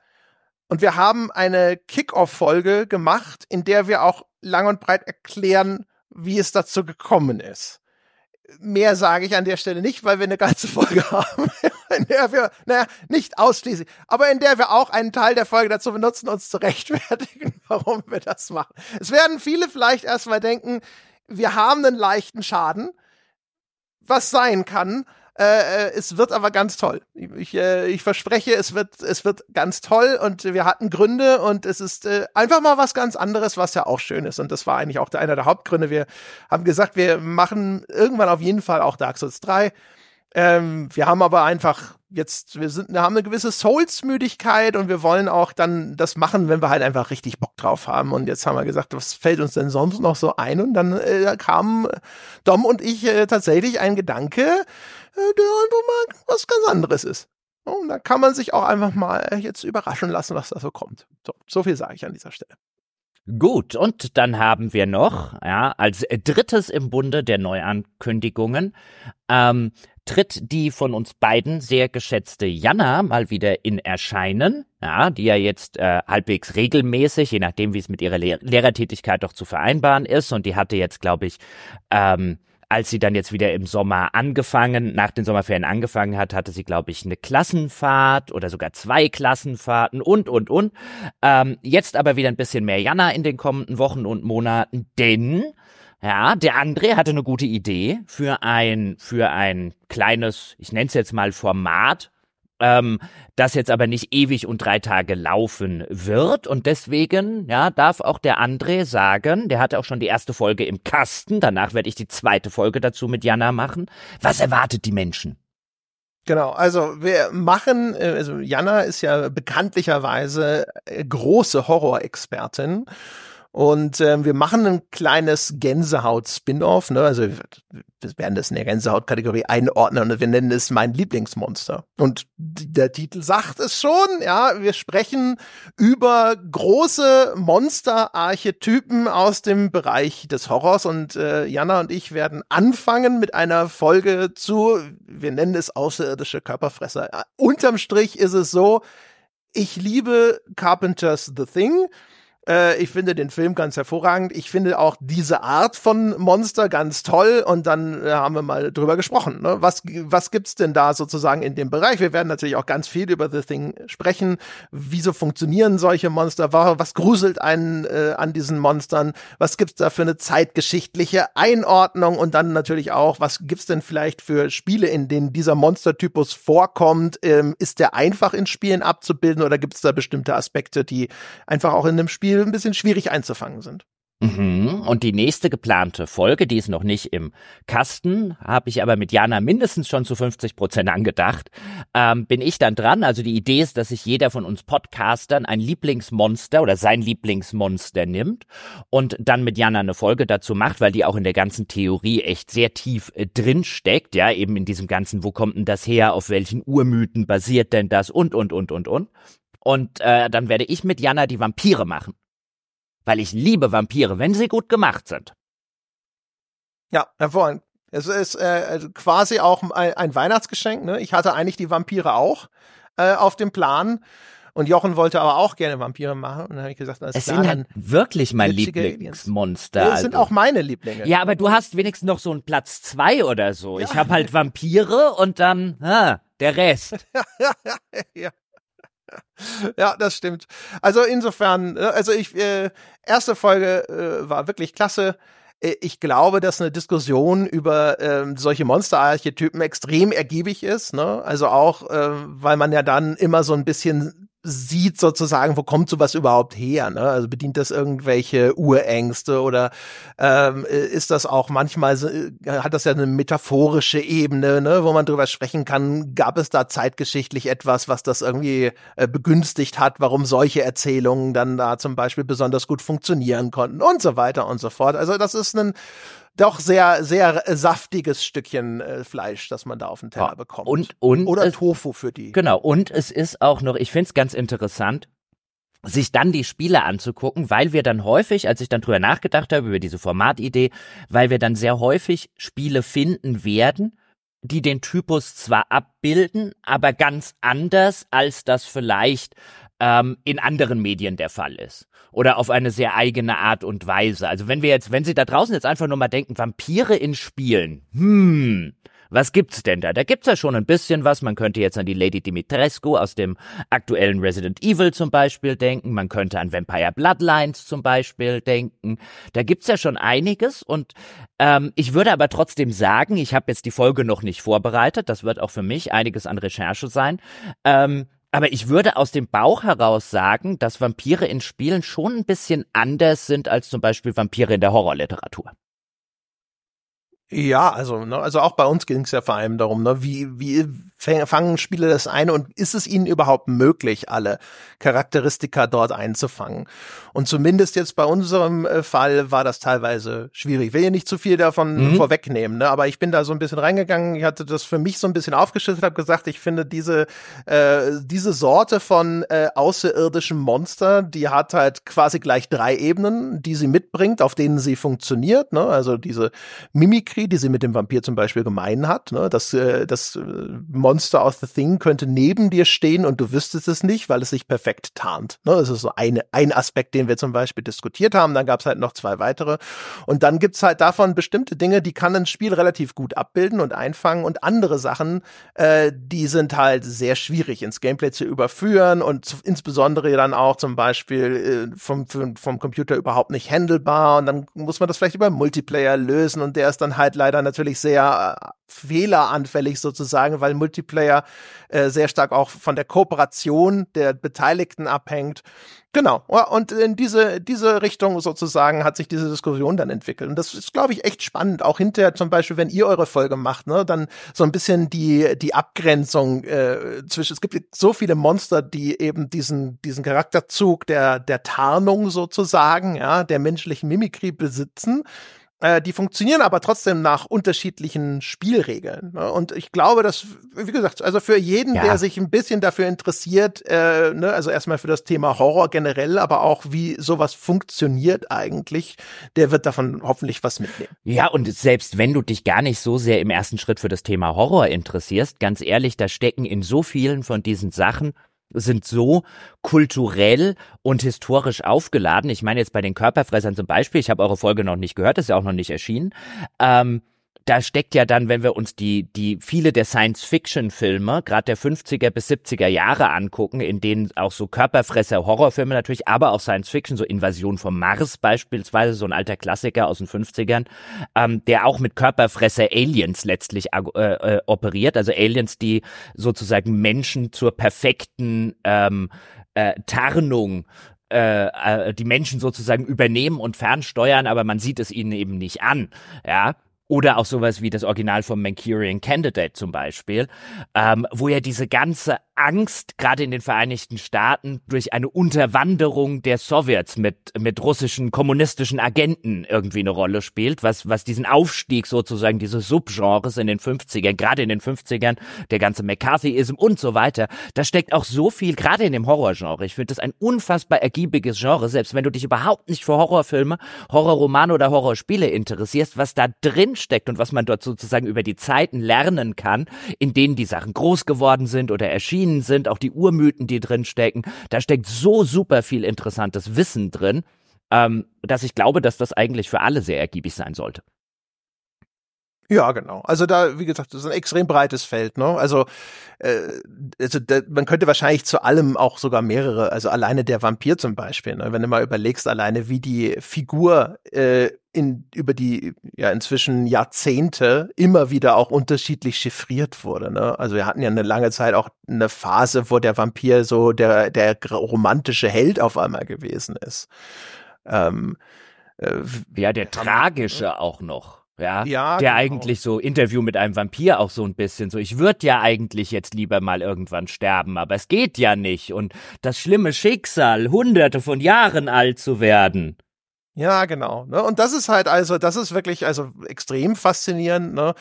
Und wir haben eine Kick-Off-Folge gemacht, in der wir auch lang und breit erklären, wie es dazu gekommen ist. Mehr sage ich an der Stelle nicht, weil wir eine ganze Folge haben, in der wir, naja, nicht ausschließlich, aber in der wir auch einen Teil der Folge dazu benutzen, uns zu rechtfertigen, warum wir das machen. Es werden viele vielleicht erstmal denken, wir haben einen leichten Schaden, was sein kann, äh, äh, es wird aber ganz toll. Ich, äh, ich verspreche, es wird, es wird ganz toll und wir hatten Gründe und es ist äh, einfach mal was ganz anderes, was ja auch schön ist. Und das war eigentlich auch der, einer der Hauptgründe. Wir haben gesagt, wir machen irgendwann auf jeden Fall auch Dark Souls 3. Ähm, wir haben aber einfach jetzt, wir sind, wir haben eine gewisse Souls-Müdigkeit und wir wollen auch dann das machen, wenn wir halt einfach richtig Bock drauf haben. Und jetzt haben wir gesagt, was fällt uns denn sonst noch so ein? Und dann äh, kam Dom und ich äh, tatsächlich ein Gedanke, äh, der einfach mal was ganz anderes ist. Und da kann man sich auch einfach mal jetzt überraschen lassen, was da so kommt. So, so viel sage ich an dieser Stelle. Gut, und dann haben wir noch, ja, als drittes im Bunde der Neuankündigungen, ähm, tritt die von uns beiden sehr geschätzte Jana mal wieder in Erscheinen, ja, die ja jetzt äh, halbwegs regelmäßig, je nachdem wie es mit ihrer Lehr Lehrertätigkeit doch zu vereinbaren ist, und die hatte jetzt, glaube ich, ähm, als sie dann jetzt wieder im Sommer angefangen, nach den Sommerferien angefangen hat, hatte sie, glaube ich, eine Klassenfahrt oder sogar zwei Klassenfahrten und, und, und. Ähm, jetzt aber wieder ein bisschen mehr Jana in den kommenden Wochen und Monaten, denn ja, der André hatte eine gute Idee für ein, für ein kleines, ich nenne es jetzt mal Format, ähm, das jetzt aber nicht ewig und drei Tage laufen wird. Und deswegen, ja, darf auch der André sagen, der hatte auch schon die erste Folge im Kasten, danach werde ich die zweite Folge dazu mit Jana machen. Was erwartet die Menschen? Genau, also wir machen, äh, also Jana ist ja bekanntlicherweise äh, große Horrorexpertin und ähm, wir machen ein kleines Gänsehaut-Spin-off. Ne? Also wir werden das in der Gänsehaut-Kategorie einordnen und wir nennen es mein Lieblingsmonster. Und der Titel sagt es schon, ja, wir sprechen über große Monster-Archetypen aus dem Bereich des Horrors. Und äh, Jana und ich werden anfangen mit einer Folge zu, wir nennen es außerirdische Körperfresser. Unterm Strich ist es so, ich liebe Carpenters The Thing. Äh, ich finde den Film ganz hervorragend. Ich finde auch diese Art von Monster ganz toll. Und dann äh, haben wir mal drüber gesprochen. Ne? Was, was gibt's denn da sozusagen in dem Bereich? Wir werden natürlich auch ganz viel über The Thing sprechen. Wieso funktionieren solche Monster? Was gruselt einen äh, an diesen Monstern? Was gibt's da für eine zeitgeschichtliche Einordnung? Und dann natürlich auch, was gibt's denn vielleicht für Spiele, in denen dieser Monstertypus vorkommt? Ähm, ist der einfach in Spielen abzubilden oder gibt's da bestimmte Aspekte, die einfach auch in einem Spiel Spiel ein bisschen schwierig einzufangen sind. Mhm. Und die nächste geplante Folge, die ist noch nicht im Kasten, habe ich aber mit Jana mindestens schon zu 50 Prozent angedacht, ähm, bin ich dann dran. Also die Idee ist, dass sich jeder von uns Podcastern ein Lieblingsmonster oder sein Lieblingsmonster nimmt und dann mit Jana eine Folge dazu macht, weil die auch in der ganzen Theorie echt sehr tief äh, drin steckt, ja, eben in diesem ganzen, wo kommt denn das her, auf welchen Urmythen basiert denn das und, und, und, und, und. Und äh, dann werde ich mit Jana die Vampire machen weil ich liebe Vampire, wenn sie gut gemacht sind. Ja, hervorragend. Es ist äh, also quasi auch ein, ein, Weihnachtsgeschenk. Ne? Ich hatte eigentlich die Vampire auch äh, auf dem Plan. Und Jochen wollte aber auch gerne Vampire machen. Und dann habe ich gesagt, alles es klar, sind halt wirklich mein Lieblingsmonster. Das sind also. auch meine Lieblinge. Ja, aber du hast wenigstens noch so einen Platz zwei oder so. Ja. Ich habe halt Vampire und dann ah, der Rest. ja. ja, das stimmt. Also insofern, ne, also ich, äh, erste Folge äh, war wirklich klasse. Äh, ich glaube, dass eine Diskussion über ähm, solche Monsterarchetypen extrem ergiebig ist. Ne? Also auch, äh, weil man ja dann immer so ein bisschen sieht sozusagen, wo kommt sowas überhaupt her? Ne? Also bedient das irgendwelche Urängste oder ähm, ist das auch manchmal, äh, hat das ja eine metaphorische Ebene, ne? wo man drüber sprechen kann, gab es da zeitgeschichtlich etwas, was das irgendwie äh, begünstigt hat, warum solche Erzählungen dann da zum Beispiel besonders gut funktionieren konnten und so weiter und so fort. Also das ist ein doch sehr, sehr saftiges Stückchen äh, Fleisch, das man da auf den Teller ja, bekommt. Und, und Oder es, Tofu für die. Genau, und es ist auch noch, ich finde es ganz interessant, sich dann die Spiele anzugucken, weil wir dann häufig, als ich dann drüber nachgedacht habe, über diese Formatidee, weil wir dann sehr häufig Spiele finden werden, die den Typus zwar abbilden, aber ganz anders, als das vielleicht ähm, in anderen Medien der Fall ist. Oder auf eine sehr eigene Art und Weise. Also wenn wir jetzt, wenn Sie da draußen jetzt einfach nur mal denken, Vampire in Spielen, hm, was gibt's denn da? Da gibt's ja schon ein bisschen was. Man könnte jetzt an die Lady Dimitrescu aus dem aktuellen Resident Evil zum Beispiel denken. Man könnte an Vampire Bloodlines zum Beispiel denken. Da gibt's ja schon einiges. Und ähm, ich würde aber trotzdem sagen, ich habe jetzt die Folge noch nicht vorbereitet. Das wird auch für mich einiges an Recherche sein. Ähm, aber ich würde aus dem Bauch heraus sagen, dass Vampire in Spielen schon ein bisschen anders sind als zum Beispiel Vampire in der Horrorliteratur. Ja, also, ne, also auch bei uns ging es ja vor allem darum, ne, wie, wie fangen Spiele das ein und ist es ihnen überhaupt möglich, alle Charakteristika dort einzufangen? Und zumindest jetzt bei unserem äh, Fall war das teilweise schwierig. Ich will ja nicht zu viel davon mhm. vorwegnehmen, ne, aber ich bin da so ein bisschen reingegangen. Ich hatte das für mich so ein bisschen aufgeschüttet, habe gesagt, ich finde diese äh, diese Sorte von äh, außerirdischem Monster, die hat halt quasi gleich drei Ebenen, die sie mitbringt, auf denen sie funktioniert. Ne? Also diese Mimikry Story, die sie mit dem Vampir zum Beispiel gemein hat. Ne? Das, äh, das äh, Monster aus The Thing könnte neben dir stehen und du wüsstest es nicht, weil es sich perfekt tarnt. Ne? Das ist so eine, ein Aspekt, den wir zum Beispiel diskutiert haben. Dann gab es halt noch zwei weitere. Und dann gibt's halt davon bestimmte Dinge, die kann ein Spiel relativ gut abbilden und einfangen und andere Sachen, äh, die sind halt sehr schwierig ins Gameplay zu überführen und insbesondere dann auch zum Beispiel äh, vom, vom Computer überhaupt nicht handelbar und dann muss man das vielleicht über Multiplayer lösen und der ist dann halt halt leider natürlich sehr äh, fehleranfällig sozusagen, weil Multiplayer äh, sehr stark auch von der Kooperation der Beteiligten abhängt. Genau. Und in diese, diese Richtung sozusagen hat sich diese Diskussion dann entwickelt. Und das ist, glaube ich, echt spannend. Auch hinterher zum Beispiel, wenn ihr eure Folge macht, ne, dann so ein bisschen die, die Abgrenzung äh, zwischen, es gibt so viele Monster, die eben diesen, diesen Charakterzug der, der Tarnung sozusagen, ja, der menschlichen Mimikrie besitzen äh, die funktionieren aber trotzdem nach unterschiedlichen Spielregeln. Ne? Und ich glaube, dass, wie gesagt, also für jeden, ja. der sich ein bisschen dafür interessiert, äh, ne, also erstmal für das Thema Horror generell, aber auch wie sowas funktioniert eigentlich, der wird davon hoffentlich was mitnehmen. Ja, und selbst wenn du dich gar nicht so sehr im ersten Schritt für das Thema Horror interessierst, ganz ehrlich, da stecken in so vielen von diesen Sachen sind so kulturell und historisch aufgeladen. Ich meine jetzt bei den Körperfressern zum Beispiel, ich habe eure Folge noch nicht gehört, ist ja auch noch nicht erschienen. Ähm, da steckt ja dann, wenn wir uns die, die viele der Science-Fiction-Filme, gerade der 50er bis 70er Jahre angucken, in denen auch so Körperfresser-Horrorfilme natürlich, aber auch Science-Fiction, so Invasion vom Mars beispielsweise, so ein alter Klassiker aus den 50ern, ähm, der auch mit Körperfresser-Aliens letztlich äh, äh, operiert, also Aliens, die sozusagen Menschen zur perfekten ähm, äh, Tarnung äh, äh, die Menschen sozusagen übernehmen und fernsteuern, aber man sieht es ihnen eben nicht an. Ja, oder auch sowas wie das Original vom Manchurian Candidate zum Beispiel, ähm, wo ja diese ganze Angst, gerade in den Vereinigten Staaten, durch eine Unterwanderung der Sowjets mit, mit russischen kommunistischen Agenten irgendwie eine Rolle spielt, was, was diesen Aufstieg sozusagen dieses Subgenres in den 50ern, gerade in den 50ern, der ganze McCarthyism und so weiter, da steckt auch so viel, gerade in dem Horrorgenre. Ich finde das ein unfassbar ergiebiges Genre, selbst wenn du dich überhaupt nicht für Horrorfilme, Horrorromane oder Horrorspiele interessierst, was da drin steckt und was man dort sozusagen über die Zeiten lernen kann, in denen die Sachen groß geworden sind oder erschienen erschienen sind, auch die Urmythen, die drin stecken. Da steckt so super viel interessantes Wissen drin, ähm, dass ich glaube, dass das eigentlich für alle sehr ergiebig sein sollte. Ja, genau. Also da, wie gesagt, das ist ein extrem breites Feld. Ne? Also, äh, also da, man könnte wahrscheinlich zu allem auch sogar mehrere, also alleine der Vampir zum Beispiel, ne? wenn du mal überlegst, alleine wie die Figur äh, in, über die ja inzwischen Jahrzehnte immer wieder auch unterschiedlich chiffriert wurde. Ne? Also wir hatten ja eine lange Zeit auch eine Phase, wo der Vampir so der, der romantische Held auf einmal gewesen ist. Ähm, äh, ja, der tragische auch noch. Ja, ja der genau. eigentlich so Interview mit einem Vampir auch so ein bisschen so, ich würde ja eigentlich jetzt lieber mal irgendwann sterben, aber es geht ja nicht und das schlimme Schicksal, hunderte von Jahren alt zu werden. Ja, genau. Ne? Und das ist halt also, das ist wirklich also extrem faszinierend. Ne?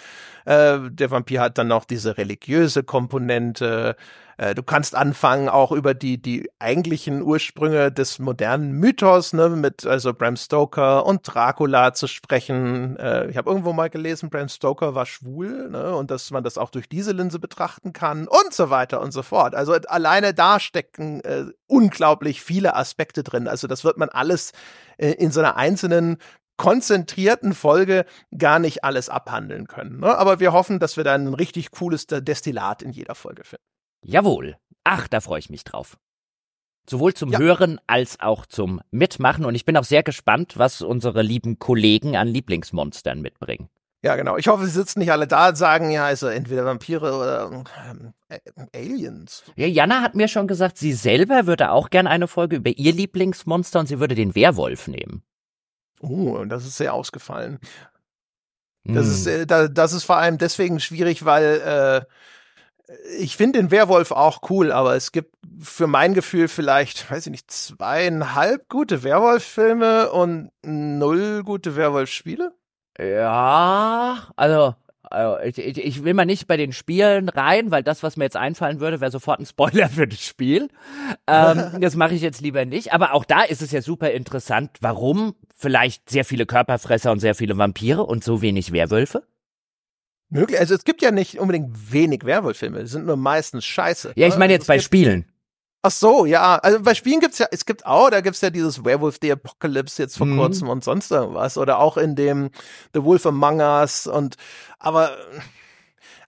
Äh, der Vampir hat dann noch diese religiöse Komponente. Äh, du kannst anfangen auch über die die eigentlichen Ursprünge des modernen Mythos, ne, mit also Bram Stoker und Dracula zu sprechen. Äh, ich habe irgendwo mal gelesen, Bram Stoker war schwul, ne, und dass man das auch durch diese Linse betrachten kann und so weiter und so fort. Also alleine da stecken äh, unglaublich viele Aspekte drin. Also das wird man alles äh, in so einer einzelnen konzentrierten Folge gar nicht alles abhandeln können. Ne? Aber wir hoffen, dass wir dann ein richtig cooles Destillat in jeder Folge finden. Jawohl. Ach, da freue ich mich drauf. Sowohl zum ja. Hören als auch zum Mitmachen. Und ich bin auch sehr gespannt, was unsere lieben Kollegen an Lieblingsmonstern mitbringen. Ja, genau. Ich hoffe, sie sitzen nicht alle da und sagen, ja, also entweder Vampire oder ähm, äh, Aliens. Ja, Jana hat mir schon gesagt, sie selber würde auch gern eine Folge über ihr Lieblingsmonster und sie würde den Werwolf nehmen. Oh, das ist sehr ausgefallen. Das hm. ist, äh, das ist vor allem deswegen schwierig, weil äh, ich finde den Werwolf auch cool, aber es gibt für mein Gefühl vielleicht, weiß ich nicht, zweieinhalb gute Werwolf-Filme und null gute Werwolf-Spiele. Ja, also, also ich, ich, ich, will mal nicht bei den Spielen rein, weil das, was mir jetzt einfallen würde, wäre sofort ein Spoiler für das Spiel. Ähm, das mache ich jetzt lieber nicht. Aber auch da ist es ja super interessant, warum vielleicht sehr viele Körperfresser und sehr viele Vampire und so wenig Werwölfe. Möglich. Also es gibt ja nicht unbedingt wenig Werwolffilme, es sind nur meistens scheiße. Ja, ich meine jetzt bei Spielen. Ach so, ja. Also bei Spielen gibt's ja, es gibt auch, da gibt's ja dieses Werewolf the Apocalypse jetzt vor mhm. kurzem und sonst irgendwas. Oder auch in dem The Wolf Among Us und aber,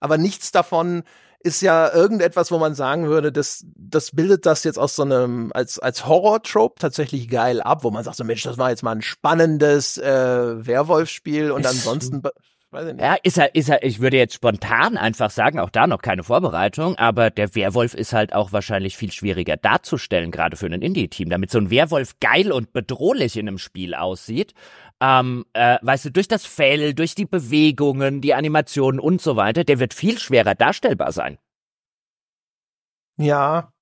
aber nichts davon ist ja irgendetwas, wo man sagen würde, das, das bildet das jetzt aus so einem, als, als Horror-Trope tatsächlich geil ab, wo man sagt so, Mensch, das war jetzt mal ein spannendes äh, Werwolf-Spiel und ansonsten Weiß ich nicht. Ja, ist er, ist er, ich würde jetzt spontan einfach sagen, auch da noch keine Vorbereitung, aber der Werwolf ist halt auch wahrscheinlich viel schwieriger darzustellen, gerade für ein Indie-Team, damit so ein Werwolf geil und bedrohlich in einem Spiel aussieht. Ähm, äh, weißt du, durch das Fell, durch die Bewegungen, die Animationen und so weiter, der wird viel schwerer darstellbar sein. Ja,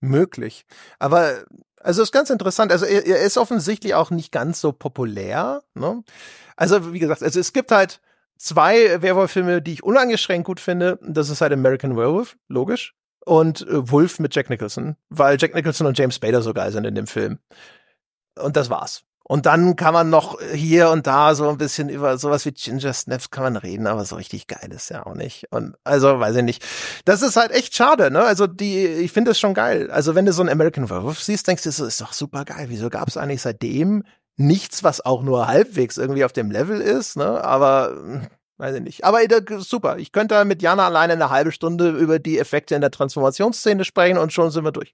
möglich. Aber also ist ganz interessant. Also er, er, ist offensichtlich auch nicht ganz so populär. Ne? Also wie gesagt, also es gibt halt zwei Werwolf-Filme, die ich unangeschränkt gut finde. Das ist halt American Werewolf, logisch. Und äh, Wolf mit Jack Nicholson, weil Jack Nicholson und James Spader so geil sind in dem Film. Und das war's. Und dann kann man noch hier und da so ein bisschen über sowas wie Ginger Snaps kann man reden, aber so richtig geil ist ja auch nicht. Und also weiß ich nicht. Das ist halt echt schade, ne? Also die, ich finde es schon geil. Also wenn du so einen American Werewolf siehst, denkst du, das ist doch super geil. Wieso gab es eigentlich seitdem nichts, was auch nur halbwegs irgendwie auf dem Level ist, ne? Aber weiß ich nicht. Aber super. Ich könnte mit Jana alleine eine halbe Stunde über die Effekte in der Transformationsszene sprechen und schon sind wir durch.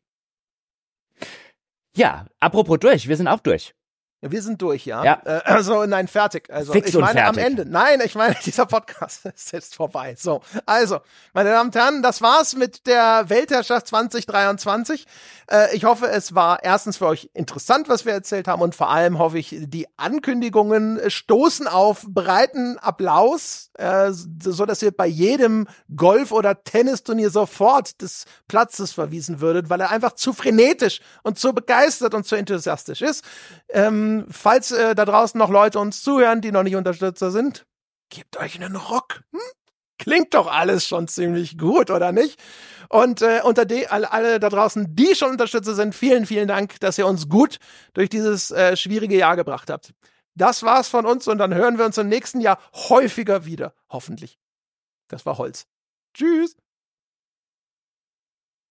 Ja, apropos durch, wir sind auch durch. Wir sind durch, ja. Ja. Äh, also nein, fertig. Also Fix ich und meine am. Ende. Nein, ich meine, dieser Podcast ist jetzt vorbei. So, also, meine Damen und Herren, das war's mit der Weltherrschaft 2023. Äh, ich hoffe, es war erstens für euch interessant, was wir erzählt haben, und vor allem hoffe ich, die Ankündigungen stoßen auf breiten Applaus, äh, so dass ihr bei jedem Golf- oder Tennisturnier sofort des Platzes verwiesen würdet, weil er einfach zu frenetisch und zu begeistert und zu enthusiastisch ist. Ähm, falls äh, da draußen noch Leute uns zuhören, die noch nicht Unterstützer sind, gebt euch einen Rock. Hm? Klingt doch alles schon ziemlich gut, oder nicht? Und äh, unter die, alle, alle da draußen, die schon Unterstützer sind, vielen, vielen Dank, dass ihr uns gut durch dieses äh, schwierige Jahr gebracht habt. Das war's von uns und dann hören wir uns im nächsten Jahr häufiger wieder, hoffentlich. Das war Holz. Tschüss.